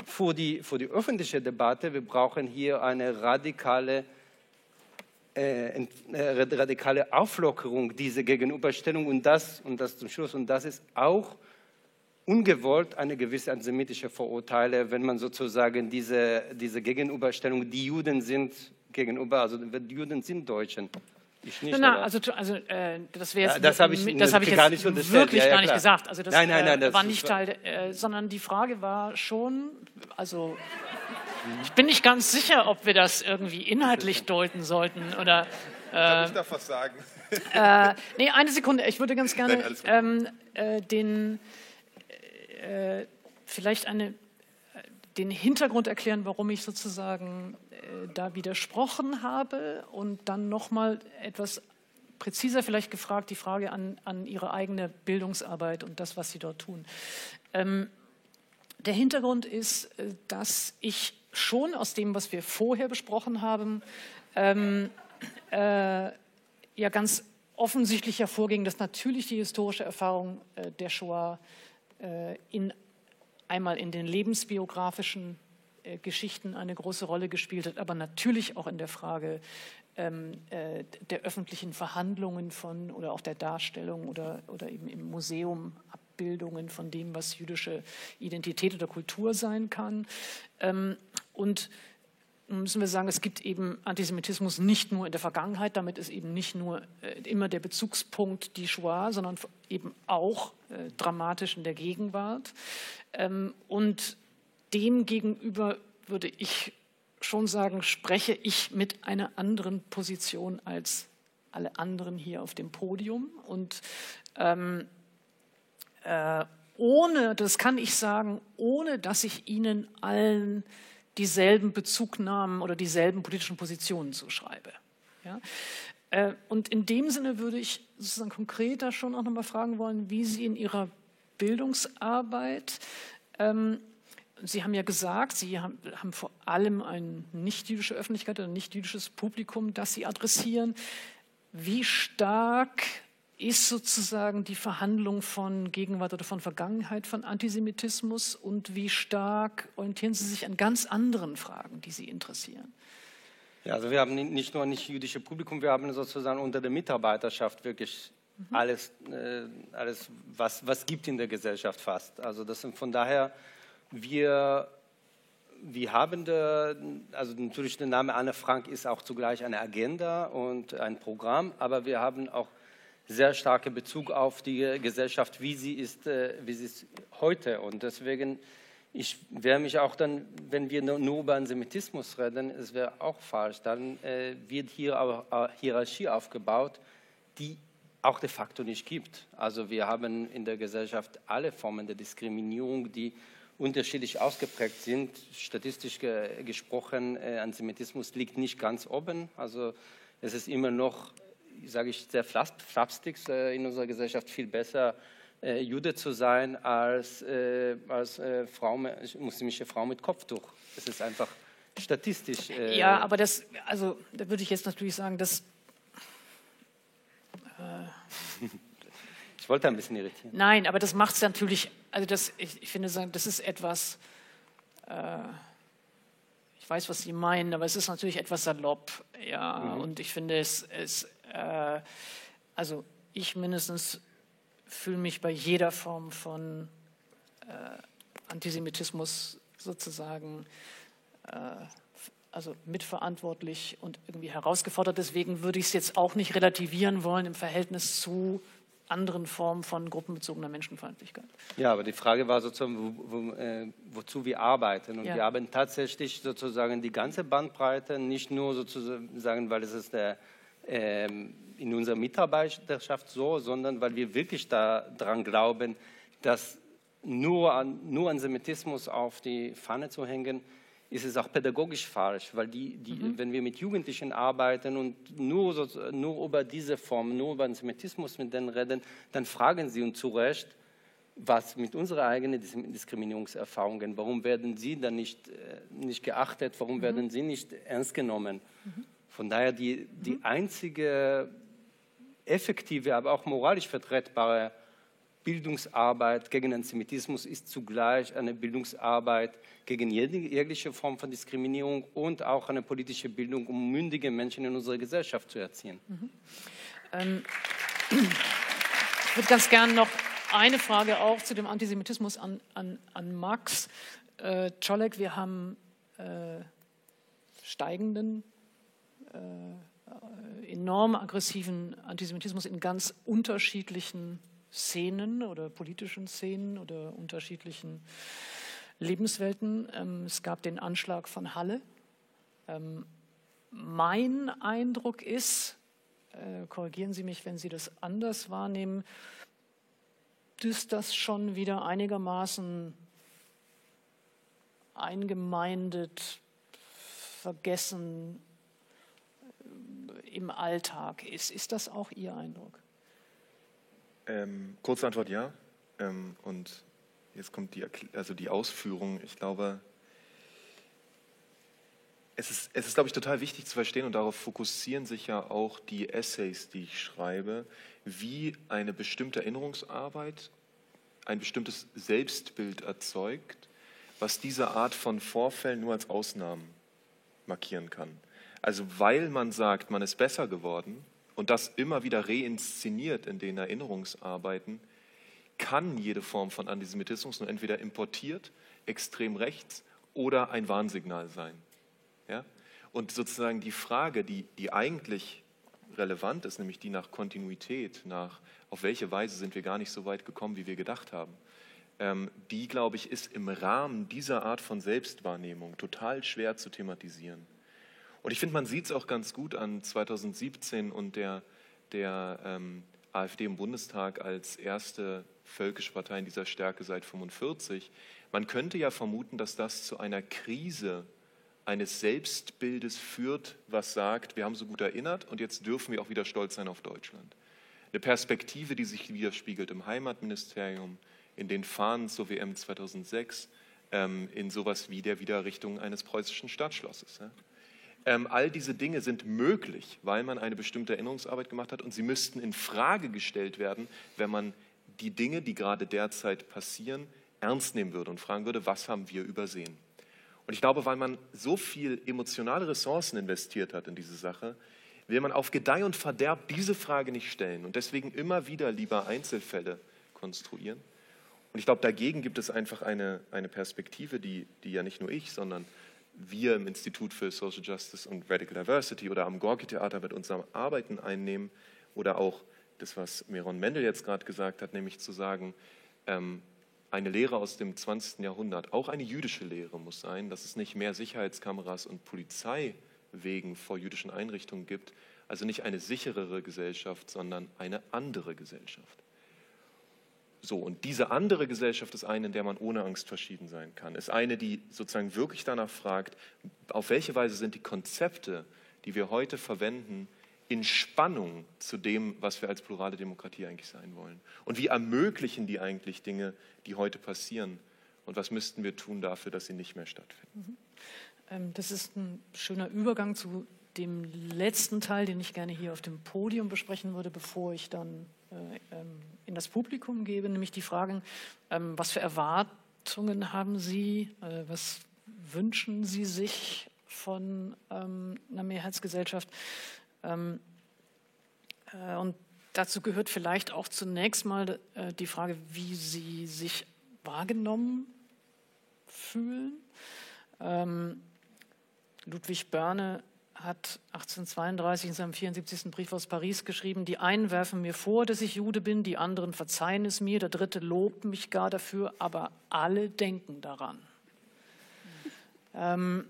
[SPEAKER 3] Für die, für die öffentliche Debatte, wir brauchen hier eine radikale, äh, äh, radikale Auflockerung dieser Gegenüberstellung und das, und das zum Schluss, und das ist auch ungewollt eine gewisse antisemitische Vorurteile, wenn man sozusagen diese, diese Gegenüberstellung, die Juden sind gegenüber, also die Juden sind Deutschen,
[SPEAKER 1] ich nicht. Na, also, also äh, das wäre
[SPEAKER 3] ja, das habe ich,
[SPEAKER 1] das hab ich
[SPEAKER 3] gar
[SPEAKER 1] jetzt nicht wirklich ja, ja, gar nicht gesagt. Also das,
[SPEAKER 3] nein, nein, nein,
[SPEAKER 1] äh, das war nicht Teil, äh, sondern die Frage war schon, also ich bin nicht ganz sicher, ob wir das irgendwie inhaltlich deuten sollten oder.
[SPEAKER 6] Äh, Darf ich da was sagen?
[SPEAKER 1] Äh, nee, eine Sekunde. Ich würde ganz gerne ähm, äh, den äh, vielleicht eine den Hintergrund erklären, warum ich sozusagen äh, da widersprochen habe und dann nochmal etwas präziser vielleicht gefragt, die Frage an, an Ihre eigene Bildungsarbeit und das, was Sie dort tun. Ähm, der Hintergrund ist, äh, dass ich schon aus dem, was wir vorher besprochen haben, ähm, äh, ja ganz offensichtlich hervorging, dass natürlich die historische Erfahrung äh, der Shoah äh, in einmal in den lebensbiografischen äh, Geschichten eine große Rolle gespielt hat, aber natürlich auch in der Frage ähm, äh, der öffentlichen Verhandlungen von oder auch der Darstellung oder, oder eben im Museum Abbildungen von dem, was jüdische Identität oder Kultur sein kann. Ähm, und müssen wir sagen, es gibt eben Antisemitismus nicht nur in der Vergangenheit, damit ist eben nicht nur äh, immer der Bezugspunkt die Shoah, sondern eben auch äh, dramatisch in der Gegenwart. Ähm, und dem gegenüber würde ich schon sagen, spreche ich mit einer anderen Position als alle anderen hier auf dem Podium. Und ähm, äh, ohne, das kann ich sagen, ohne dass ich Ihnen allen dieselben Bezugnahmen oder dieselben politischen Positionen zuschreibe. Ja? Äh, und in dem Sinne würde ich sozusagen konkreter schon auch nochmal fragen wollen, wie Sie in Ihrer Bildungsarbeit, ähm, Sie haben ja gesagt, Sie haben, haben vor allem eine nicht-jüdische Öffentlichkeit ein nicht-jüdisches Publikum, das Sie adressieren. Wie stark ist sozusagen die Verhandlung von Gegenwart oder von Vergangenheit von Antisemitismus und wie stark orientieren Sie sich an ganz anderen Fragen, die Sie interessieren?
[SPEAKER 3] Ja, also wir haben nicht nur nicht jüdische Publikum, wir haben sozusagen unter der Mitarbeiterschaft wirklich mhm. alles, äh, alles was, was gibt in der Gesellschaft fast. Also das sind von daher, wir, wir haben, da, also natürlich der Name Anne Frank ist auch zugleich eine Agenda und ein Programm, aber wir haben auch sehr starken Bezug auf die Gesellschaft, wie sie ist, äh, wie sie ist heute. Und deswegen, ich wäre mich auch dann, wenn wir nur über Antisemitismus reden, es wäre auch falsch. Dann äh, wird hier eine Hierarchie aufgebaut, die auch de facto nicht gibt. Also wir haben in der Gesellschaft alle Formen der Diskriminierung, die unterschiedlich ausgeprägt sind. Statistisch ge gesprochen, äh, Antisemitismus liegt nicht ganz oben. Also es ist immer noch sage ich sehr flapsig, äh, in unserer Gesellschaft viel besser, äh, Jude zu sein als, äh, als Frau, muslimische Frau mit Kopftuch. Das ist einfach statistisch.
[SPEAKER 1] Äh, ja, aber das, also da würde ich jetzt natürlich sagen, dass. Äh,
[SPEAKER 3] Ich wollte ein bisschen irritieren.
[SPEAKER 1] Nein, aber das macht es natürlich, also das, ich, ich, finde, das ist etwas, äh, ich weiß, was Sie meinen, aber es ist natürlich etwas salopp. Ja, mhm. und ich finde es, es äh, also ich mindestens fühle mich bei jeder Form von äh, Antisemitismus sozusagen äh, also mitverantwortlich und irgendwie herausgefordert. Deswegen würde ich es jetzt auch nicht relativieren wollen im Verhältnis zu anderen Formen von gruppenbezogener Menschenfeindlichkeit.
[SPEAKER 3] Ja, aber die Frage war sozusagen, wo, wo, äh, wozu wir arbeiten. Und ja. wir arbeiten tatsächlich sozusagen die ganze Bandbreite, nicht nur sozusagen, weil es ist der, in unserer Mitarbeiterschaft so, sondern weil wir wirklich daran glauben, dass nur, an, nur Antisemitismus auf die Pfanne zu hängen, ist es auch pädagogisch falsch, weil die, die, mhm. wenn wir mit Jugendlichen arbeiten und nur, so, nur über diese Form, nur über Antisemitismus mit denen reden, dann fragen sie uns zu Recht, was mit unseren eigenen Diskriminierungserfahrungen, warum werden sie dann nicht, äh, nicht geachtet, warum mhm. werden sie nicht ernst genommen. Mhm. Von daher die, die mhm. einzige effektive, aber auch moralisch vertretbare Bildungsarbeit gegen Antisemitismus ist zugleich eine Bildungsarbeit gegen jegliche Form von Diskriminierung und auch eine politische Bildung, um mündige Menschen in unserer Gesellschaft zu erziehen. Mhm. Ähm,
[SPEAKER 1] ich würde ganz gerne noch eine Frage auch zu dem Antisemitismus an, an, an Max. Äh, Czolek, wir haben äh, steigenden, enorm aggressiven Antisemitismus in ganz unterschiedlichen Szenen oder politischen Szenen oder unterschiedlichen Lebenswelten. Ähm, es gab den Anschlag von Halle. Ähm, mein Eindruck ist, äh, korrigieren Sie mich, wenn Sie das anders wahrnehmen, dass das schon wieder einigermaßen eingemeindet, vergessen äh, im Alltag ist. Ist das auch Ihr Eindruck?
[SPEAKER 5] Ähm, kurze Antwort ja. Ähm, und jetzt kommt die, also die Ausführung. Ich glaube, es ist, es ist, glaube ich, total wichtig zu verstehen und darauf fokussieren sich ja auch die Essays, die ich schreibe, wie eine bestimmte Erinnerungsarbeit ein bestimmtes Selbstbild erzeugt, was diese Art von Vorfällen nur als Ausnahmen markieren kann. Also weil man sagt, man ist besser geworden, und das immer wieder reinszeniert in den Erinnerungsarbeiten, kann jede Form von Antisemitismus nur entweder importiert, extrem rechts oder ein Warnsignal sein. Ja? Und sozusagen die Frage, die, die eigentlich relevant ist, nämlich die nach Kontinuität, nach auf welche Weise sind wir gar nicht so weit gekommen, wie wir gedacht haben, ähm, die, glaube ich, ist im Rahmen dieser Art von Selbstwahrnehmung total schwer zu thematisieren. Und ich finde, man sieht es auch ganz gut an 2017 und der, der ähm, AfD im Bundestag als erste völkische Partei in dieser Stärke seit 1945. Man könnte ja vermuten, dass das zu einer Krise eines Selbstbildes führt, was sagt, wir haben so gut erinnert und jetzt dürfen wir auch wieder stolz sein auf Deutschland. Eine Perspektive, die sich widerspiegelt im Heimatministerium, in den Fahnen zur WM 2006, ähm, in sowas wie der Wiederrichtung eines preußischen Stadtschlosses. Ähm, all diese Dinge sind möglich, weil man eine bestimmte Erinnerungsarbeit gemacht hat und sie müssten in Frage gestellt werden, wenn man die Dinge, die gerade derzeit passieren, ernst nehmen würde und fragen würde, was haben wir übersehen? Und ich glaube, weil man so viel emotionale Ressourcen investiert hat in diese Sache, will man auf Gedeih und Verderb diese Frage nicht stellen und deswegen immer wieder lieber Einzelfälle konstruieren. Und ich glaube, dagegen gibt es einfach eine, eine Perspektive, die, die ja nicht nur ich, sondern wir im Institut für Social Justice und Radical Diversity oder am Gorki-Theater mit unserem Arbeiten einnehmen oder auch das, was Meron Mendel jetzt gerade gesagt hat, nämlich zu sagen, ähm, eine Lehre aus dem 20. Jahrhundert, auch eine jüdische Lehre muss sein, dass es nicht mehr Sicherheitskameras und Polizeiwegen vor jüdischen Einrichtungen gibt, also nicht eine sicherere Gesellschaft, sondern eine andere Gesellschaft. So, und diese andere Gesellschaft ist eine, in der man ohne Angst verschieden sein kann. Ist eine, die sozusagen wirklich danach fragt, auf welche Weise sind die Konzepte, die wir heute verwenden, in Spannung zu dem, was wir als plurale Demokratie eigentlich sein wollen. Und wie ermöglichen die eigentlich Dinge, die heute passieren? Und was müssten wir tun dafür, dass sie nicht mehr stattfinden? Mhm.
[SPEAKER 1] Ähm, das ist ein schöner Übergang zu dem letzten Teil, den ich gerne hier auf dem Podium besprechen würde, bevor ich dann in das Publikum gebe, nämlich die Fragen, ähm, was für Erwartungen haben Sie, äh, was wünschen Sie sich von ähm, einer Mehrheitsgesellschaft? Ähm, äh, und dazu gehört vielleicht auch zunächst mal äh, die Frage, wie Sie sich wahrgenommen fühlen. Ähm, Ludwig Börne hat 1832 in seinem 74. Brief aus Paris geschrieben, die einen werfen mir vor, dass ich Jude bin, die anderen verzeihen es mir, der dritte lobt mich gar dafür, aber alle denken daran. Ähm,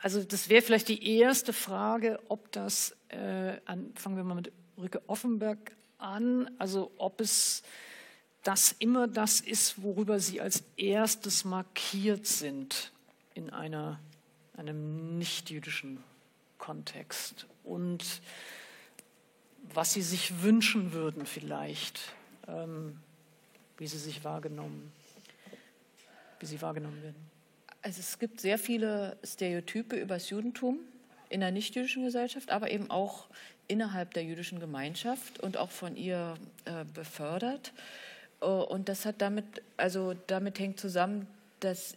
[SPEAKER 1] also das wäre vielleicht die erste Frage, ob das, äh, an, fangen wir mal mit Ulrike Offenberg an, also ob es das immer das ist, worüber Sie als erstes markiert sind in einer, einem nichtjüdischen Kontext und was Sie sich wünschen würden vielleicht, ähm, wie Sie sich wahrgenommen, wie Sie wahrgenommen werden.
[SPEAKER 2] Also es gibt sehr viele Stereotype über das Judentum in der nichtjüdischen Gesellschaft, aber eben auch innerhalb der jüdischen Gemeinschaft und auch von ihr äh, befördert. Äh, und das hat damit, also damit hängt zusammen, dass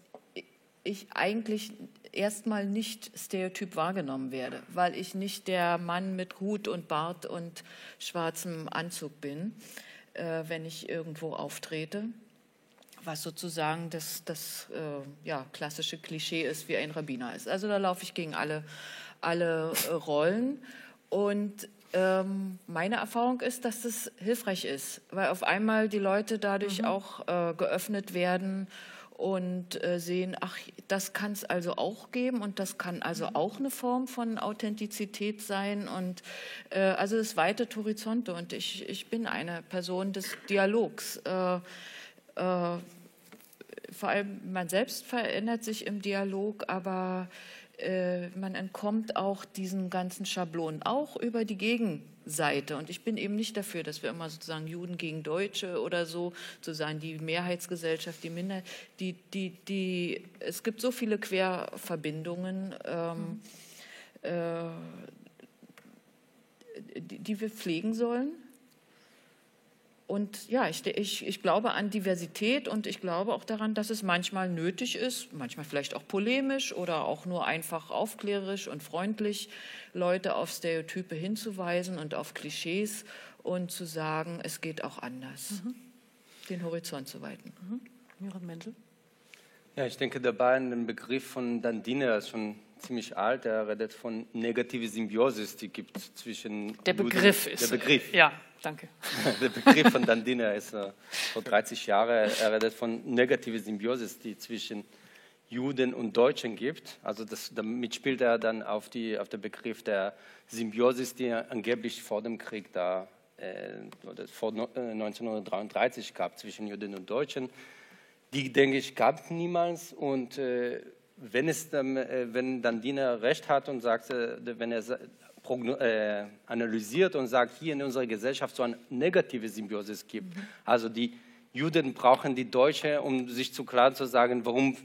[SPEAKER 2] ich eigentlich erstmal nicht stereotyp wahrgenommen werde, weil ich nicht der Mann mit Hut und Bart und schwarzem Anzug bin, äh, wenn ich irgendwo auftrete, was sozusagen das, das äh, ja, klassische Klischee ist, wie ein Rabbiner ist. Also da laufe ich gegen alle, alle äh, Rollen und ähm, meine Erfahrung ist, dass das hilfreich ist, weil auf einmal die Leute dadurch mhm. auch äh, geöffnet werden und äh, sehen, ach, das kann es also auch geben und das kann also mhm. auch eine Form von Authentizität sein und äh, also es weitet Horizonte und ich, ich bin eine Person des Dialogs. Äh, äh, vor allem man selbst verändert sich im Dialog, aber äh, man entkommt auch diesen ganzen Schablonen, auch über die Gegenseite. Und ich bin eben nicht dafür, dass wir immer sozusagen Juden gegen Deutsche oder so, sozusagen die Mehrheitsgesellschaft, die Minderheit, die, die, die, es gibt so viele Querverbindungen, ähm, äh, die, die wir pflegen sollen. Und ja, ich, ich, ich glaube an Diversität und ich glaube auch daran, dass es manchmal nötig ist, manchmal vielleicht auch polemisch oder auch nur einfach aufklärerisch und freundlich, Leute auf Stereotype hinzuweisen und auf Klischees und zu sagen, es geht auch anders, mhm. den Horizont zu weiten.
[SPEAKER 1] Mhm. Mendel?
[SPEAKER 3] Ja, ich denke dabei an den Begriff von Dandine, ist schon ziemlich alt, er redet von negative Symbiosis, die gibt zwischen...
[SPEAKER 1] Der Begriff
[SPEAKER 3] Juden,
[SPEAKER 1] ist...
[SPEAKER 3] Der Begriff.
[SPEAKER 1] Ja, danke.
[SPEAKER 3] Der Begriff von Dandina ist äh, vor 30 Jahren, er redet von negativer Symbiosis, die zwischen Juden und Deutschen gibt. Also das, damit spielt er dann auf, die, auf den Begriff der Symbiosis, die angeblich vor dem Krieg da äh, oder vor 1933 äh, gab zwischen Juden und Deutschen. Die, denke ich, gab es niemals. Und äh, wenn, es dann, äh, wenn Dandina recht hat und sagt, äh, wenn er äh, analysiert und sagt, hier in unserer Gesellschaft so eine negative Symbiosis gibt. Mhm. Also die Juden brauchen die Deutschen, um sich zu klar zu sagen, warum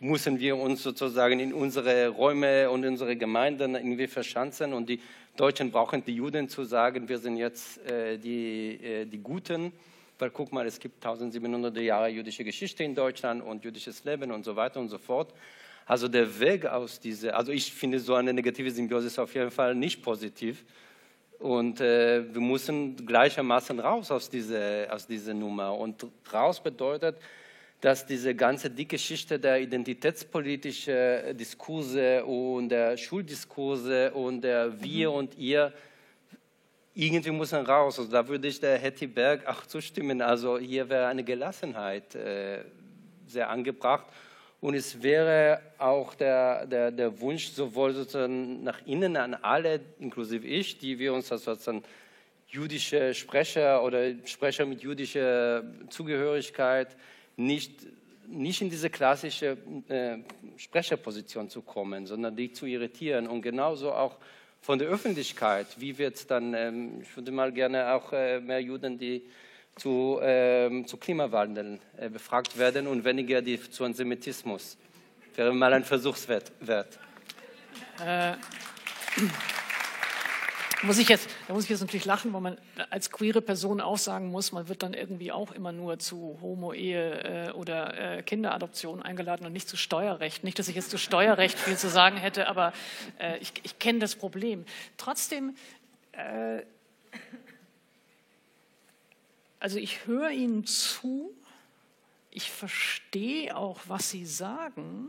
[SPEAKER 3] müssen wir uns sozusagen in unsere Räume und unsere Gemeinden irgendwie verschanzen und die Deutschen brauchen die Juden zu sagen, wir sind jetzt äh, die, äh, die Guten, weil guck mal, es gibt 1700 Jahre jüdische Geschichte in Deutschland und jüdisches Leben und so weiter und so fort. Also der Weg aus dieser, also ich finde so eine negative Symbiose auf jeden Fall nicht positiv. Und äh, wir müssen gleichermaßen raus aus dieser, aus dieser Nummer. Und raus bedeutet, dass diese ganze dicke Geschichte der identitätspolitischen Diskurse und der Schuldiskurse und der Wir mhm. und Ihr irgendwie muss man raus. Also da würde ich der Hetty Berg auch zustimmen. Also hier wäre eine Gelassenheit äh, sehr angebracht. Und es wäre auch der, der, der Wunsch, sowohl sozusagen nach innen an alle, inklusive ich, die wir uns als sozusagen jüdische Sprecher oder Sprecher mit jüdischer Zugehörigkeit nicht, nicht in diese klassische äh, Sprecherposition zu kommen, sondern die zu irritieren und genauso auch von der Öffentlichkeit. Wie wird es dann, ähm, ich würde mal gerne auch äh, mehr Juden, die zu, ähm, zu Klimawandel äh, befragt werden und weniger die, zu Antisemitismus. Wäre mal ein Versuchswert. Wert. Äh,
[SPEAKER 1] muss ich jetzt, da muss ich jetzt natürlich lachen, weil man als queere Person auch sagen muss, man wird dann irgendwie auch immer nur zu Homo-Ehe äh, oder äh, Kinderadoption eingeladen und nicht zu Steuerrecht. Nicht, dass ich jetzt zu Steuerrecht viel zu sagen hätte, aber äh, ich, ich kenne das Problem. Trotzdem, äh, also ich höre Ihnen zu, ich verstehe auch, was Sie sagen.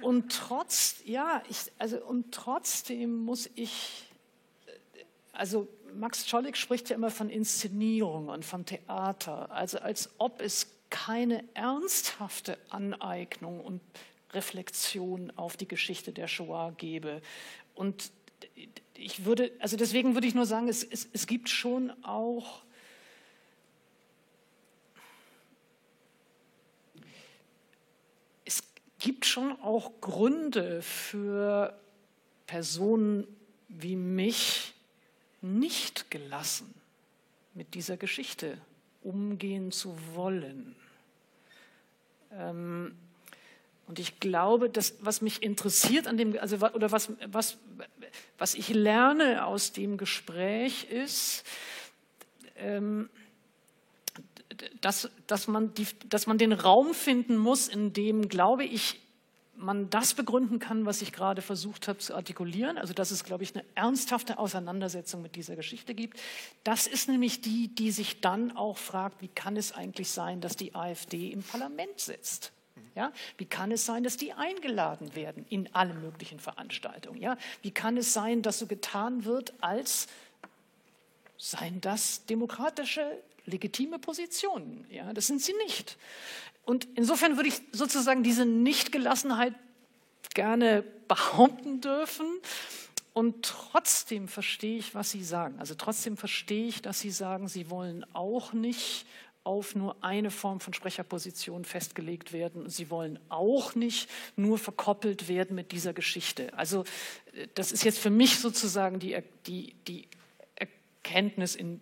[SPEAKER 1] Und trotz, ja, ich, also und trotzdem muss ich, also Max Czollik spricht ja immer von Inszenierung und von Theater, also als ob es keine ernsthafte Aneignung und Reflexion auf die Geschichte der Shoah gäbe. Und ich würde, also deswegen würde ich nur sagen, es, es, es gibt schon auch gibt schon auch Gründe für Personen wie mich, nicht gelassen mit dieser Geschichte umgehen zu wollen. Ähm, und ich glaube, dass was mich interessiert an dem, also oder was, was, was ich lerne aus dem Gespräch ist, ähm, dass, dass, man die, dass man den Raum finden muss, in dem, glaube ich, man das begründen kann, was ich gerade versucht habe zu artikulieren. Also dass es, glaube ich, eine ernsthafte Auseinandersetzung mit dieser Geschichte gibt. Das ist nämlich die, die sich dann auch fragt, wie kann es eigentlich sein, dass die AfD im Parlament sitzt? Ja, wie kann es sein, dass die eingeladen werden in alle möglichen Veranstaltungen? Ja, wie kann es sein, dass so getan wird, als seien das demokratische legitime Positionen. Ja, das sind sie nicht. Und insofern würde ich sozusagen diese Nichtgelassenheit gerne behaupten dürfen. Und trotzdem verstehe ich, was Sie sagen. Also trotzdem verstehe ich, dass Sie sagen, Sie wollen auch nicht auf nur eine Form von Sprecherposition festgelegt werden. Sie wollen auch nicht nur verkoppelt werden mit dieser Geschichte. Also das ist jetzt für mich sozusagen die, die, die Erkenntnis in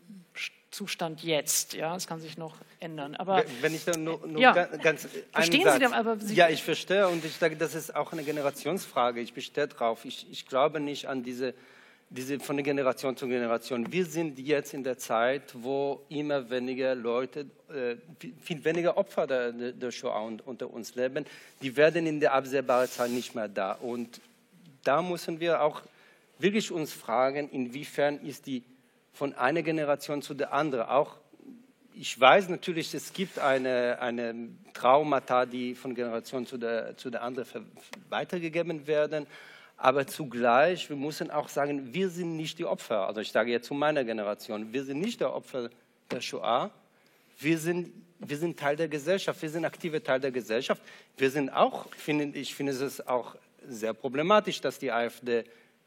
[SPEAKER 1] Zustand jetzt. Ja, es kann sich noch ändern. Aber
[SPEAKER 3] wenn ich dann nur, nur
[SPEAKER 1] ja,
[SPEAKER 3] ganz
[SPEAKER 1] verstehen
[SPEAKER 3] Satz.
[SPEAKER 1] Sie denn, aber Sie
[SPEAKER 3] ja, ich verstehe und ich sage, das ist auch eine Generationsfrage. Ich bestehe drauf. Ich, ich glaube nicht an diese diese von der Generation zu Generation. Wir sind jetzt in der Zeit, wo immer weniger Leute, äh, viel weniger Opfer der, der Shoah unter uns leben. Die werden in der absehbaren Zeit nicht mehr da. Und da müssen wir auch wirklich uns fragen, inwiefern ist die von einer Generation zu der anderen. Auch ich weiß natürlich, es gibt eine, eine Traumata, die von Generation zu der, zu der anderen weitergegeben werden. Aber zugleich, wir müssen auch sagen, wir sind nicht die Opfer. Also ich sage jetzt zu meiner Generation, wir sind nicht der Opfer der Shoah. Wir sind, wir sind Teil der Gesellschaft, wir sind aktive Teil der Gesellschaft. Wir sind auch, finde ich, finde es auch sehr problematisch, dass die AfD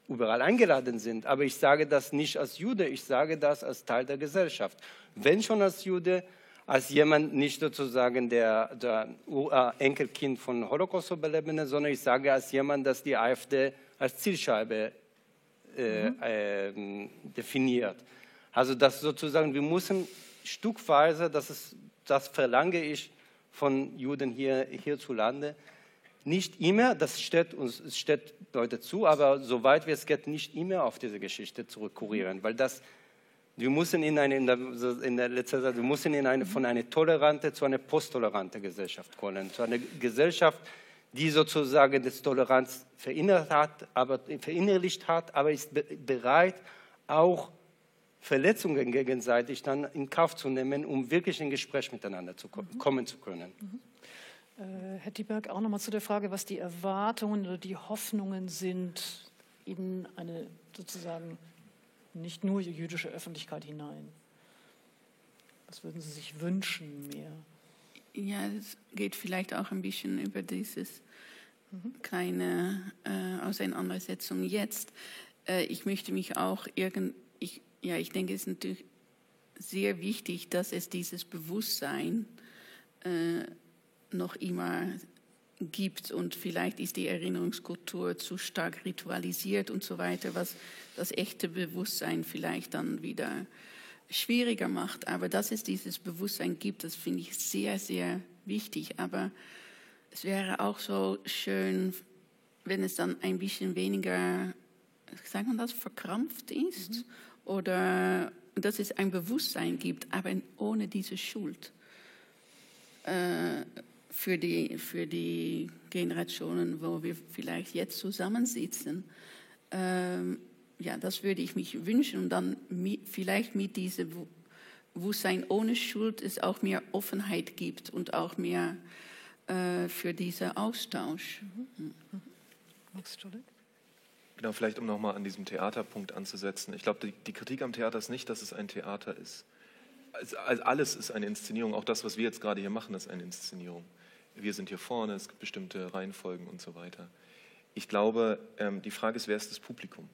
[SPEAKER 3] überall eingeladen sind. Aber ich sage das nicht als Jude, ich sage das als Teil der Gesellschaft. Wenn schon als Jude, als jemand nicht sozusagen der, der Enkelkind von Holocaust-Überlebenden, sondern ich sage als jemand, das die AfD als Zielscheibe äh, mhm. äh, definiert. Also das sozusagen, wir müssen stückweise, das, ist, das verlange ich von Juden hier, hierzulande, nicht immer, das steht uns steht Leute zu, aber soweit wie es geht, nicht immer auf diese Geschichte zurückkurieren, weil das wir müssen in, eine, in, der, in der letzten Zeit, wir müssen in eine, von einer tolerante zu einer posttolerante Gesellschaft kommen, zu einer Gesellschaft, die sozusagen das Toleranz verinnerlicht hat, aber, verinnerlicht hat, aber ist bereit, auch Verletzungen gegenseitig dann in Kauf zu nehmen, um wirklich in Gespräch miteinander zu kommen, kommen zu können. Mhm.
[SPEAKER 1] Äh, Herr Dieberg, auch nochmal zu der Frage, was die Erwartungen oder die Hoffnungen sind in eine sozusagen nicht nur jüdische Öffentlichkeit hinein. Was würden Sie sich wünschen mehr?
[SPEAKER 4] Ja, es geht vielleicht auch ein bisschen über dieses kleine äh, Auseinandersetzung jetzt. Äh, ich möchte mich auch irgend, ich, ja, ich denke, es ist natürlich sehr wichtig, dass es dieses Bewusstsein äh, noch immer gibt und vielleicht ist die Erinnerungskultur zu stark ritualisiert und so weiter, was das echte Bewusstsein vielleicht dann wieder schwieriger macht. Aber dass es dieses Bewusstsein gibt, das finde ich sehr, sehr wichtig. Aber es wäre auch so schön, wenn es dann ein bisschen weniger, sagt man das, verkrampft ist mhm. oder dass es ein Bewusstsein gibt, aber ohne diese Schuld äh, für, die, für die Generationen, wo wir vielleicht jetzt zusammensitzen. Ähm, ja, das würde ich mich wünschen und dann mit, vielleicht mit diesem Bewusstsein ohne Schuld es auch mehr Offenheit gibt und auch mehr äh, für diesen Austausch. Mhm.
[SPEAKER 5] Mhm. Genau, vielleicht um nochmal an diesem Theaterpunkt anzusetzen. Ich glaube, die, die, Kritik am Theater ist nicht, dass es ein Theater ist. Also, alles ist eine Inszenierung, auch das, was wir jetzt gerade hier machen, ist eine Inszenierung. Wir sind hier vorne, es gibt bestimmte Reihenfolgen und so weiter. Ich glaube, ähm, die Frage ist, wer ist das Publikum?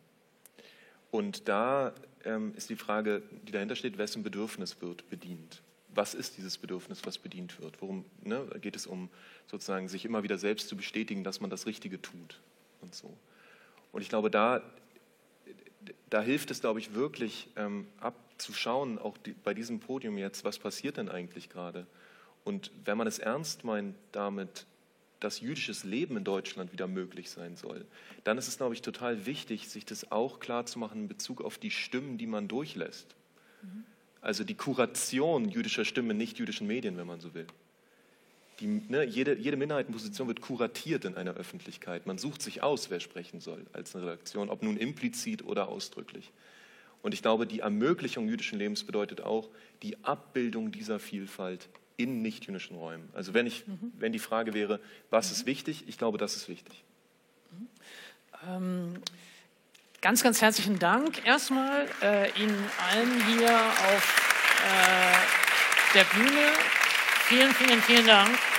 [SPEAKER 5] Und da ähm, ist die Frage, die dahinter steht, wessen Bedürfnis wird bedient? Was ist dieses Bedürfnis, was bedient wird? Worum ne, geht es um sozusagen sich immer wieder selbst zu bestätigen, dass man das Richtige tut und so. Und ich glaube, da, da hilft es, glaube ich, wirklich ähm, abzuschauen, auch die, bei diesem Podium jetzt, was passiert denn eigentlich gerade? Und wenn man es ernst meint damit, dass jüdisches Leben in Deutschland wieder möglich sein soll, dann ist es, glaube ich, total wichtig, sich das auch klar zu machen in Bezug auf die Stimmen, die man durchlässt. Mhm. Also die Kuration jüdischer Stimmen in nicht-jüdischen Medien, wenn man so will. Die, ne, jede, jede Minderheitenposition wird kuratiert in einer Öffentlichkeit. Man sucht sich aus, wer sprechen soll als eine Redaktion, ob nun implizit oder ausdrücklich. Und ich glaube, die Ermöglichung jüdischen Lebens bedeutet auch die Abbildung dieser Vielfalt in nicht-jüdischen Räumen. Also wenn, ich, mhm. wenn die Frage wäre, was mhm. ist wichtig, ich glaube, das ist wichtig.
[SPEAKER 1] Mhm. Ähm, ganz, ganz herzlichen Dank erstmal äh, Ihnen allen hier auf äh, der Bühne. Vielen, vielen, vielen Dank.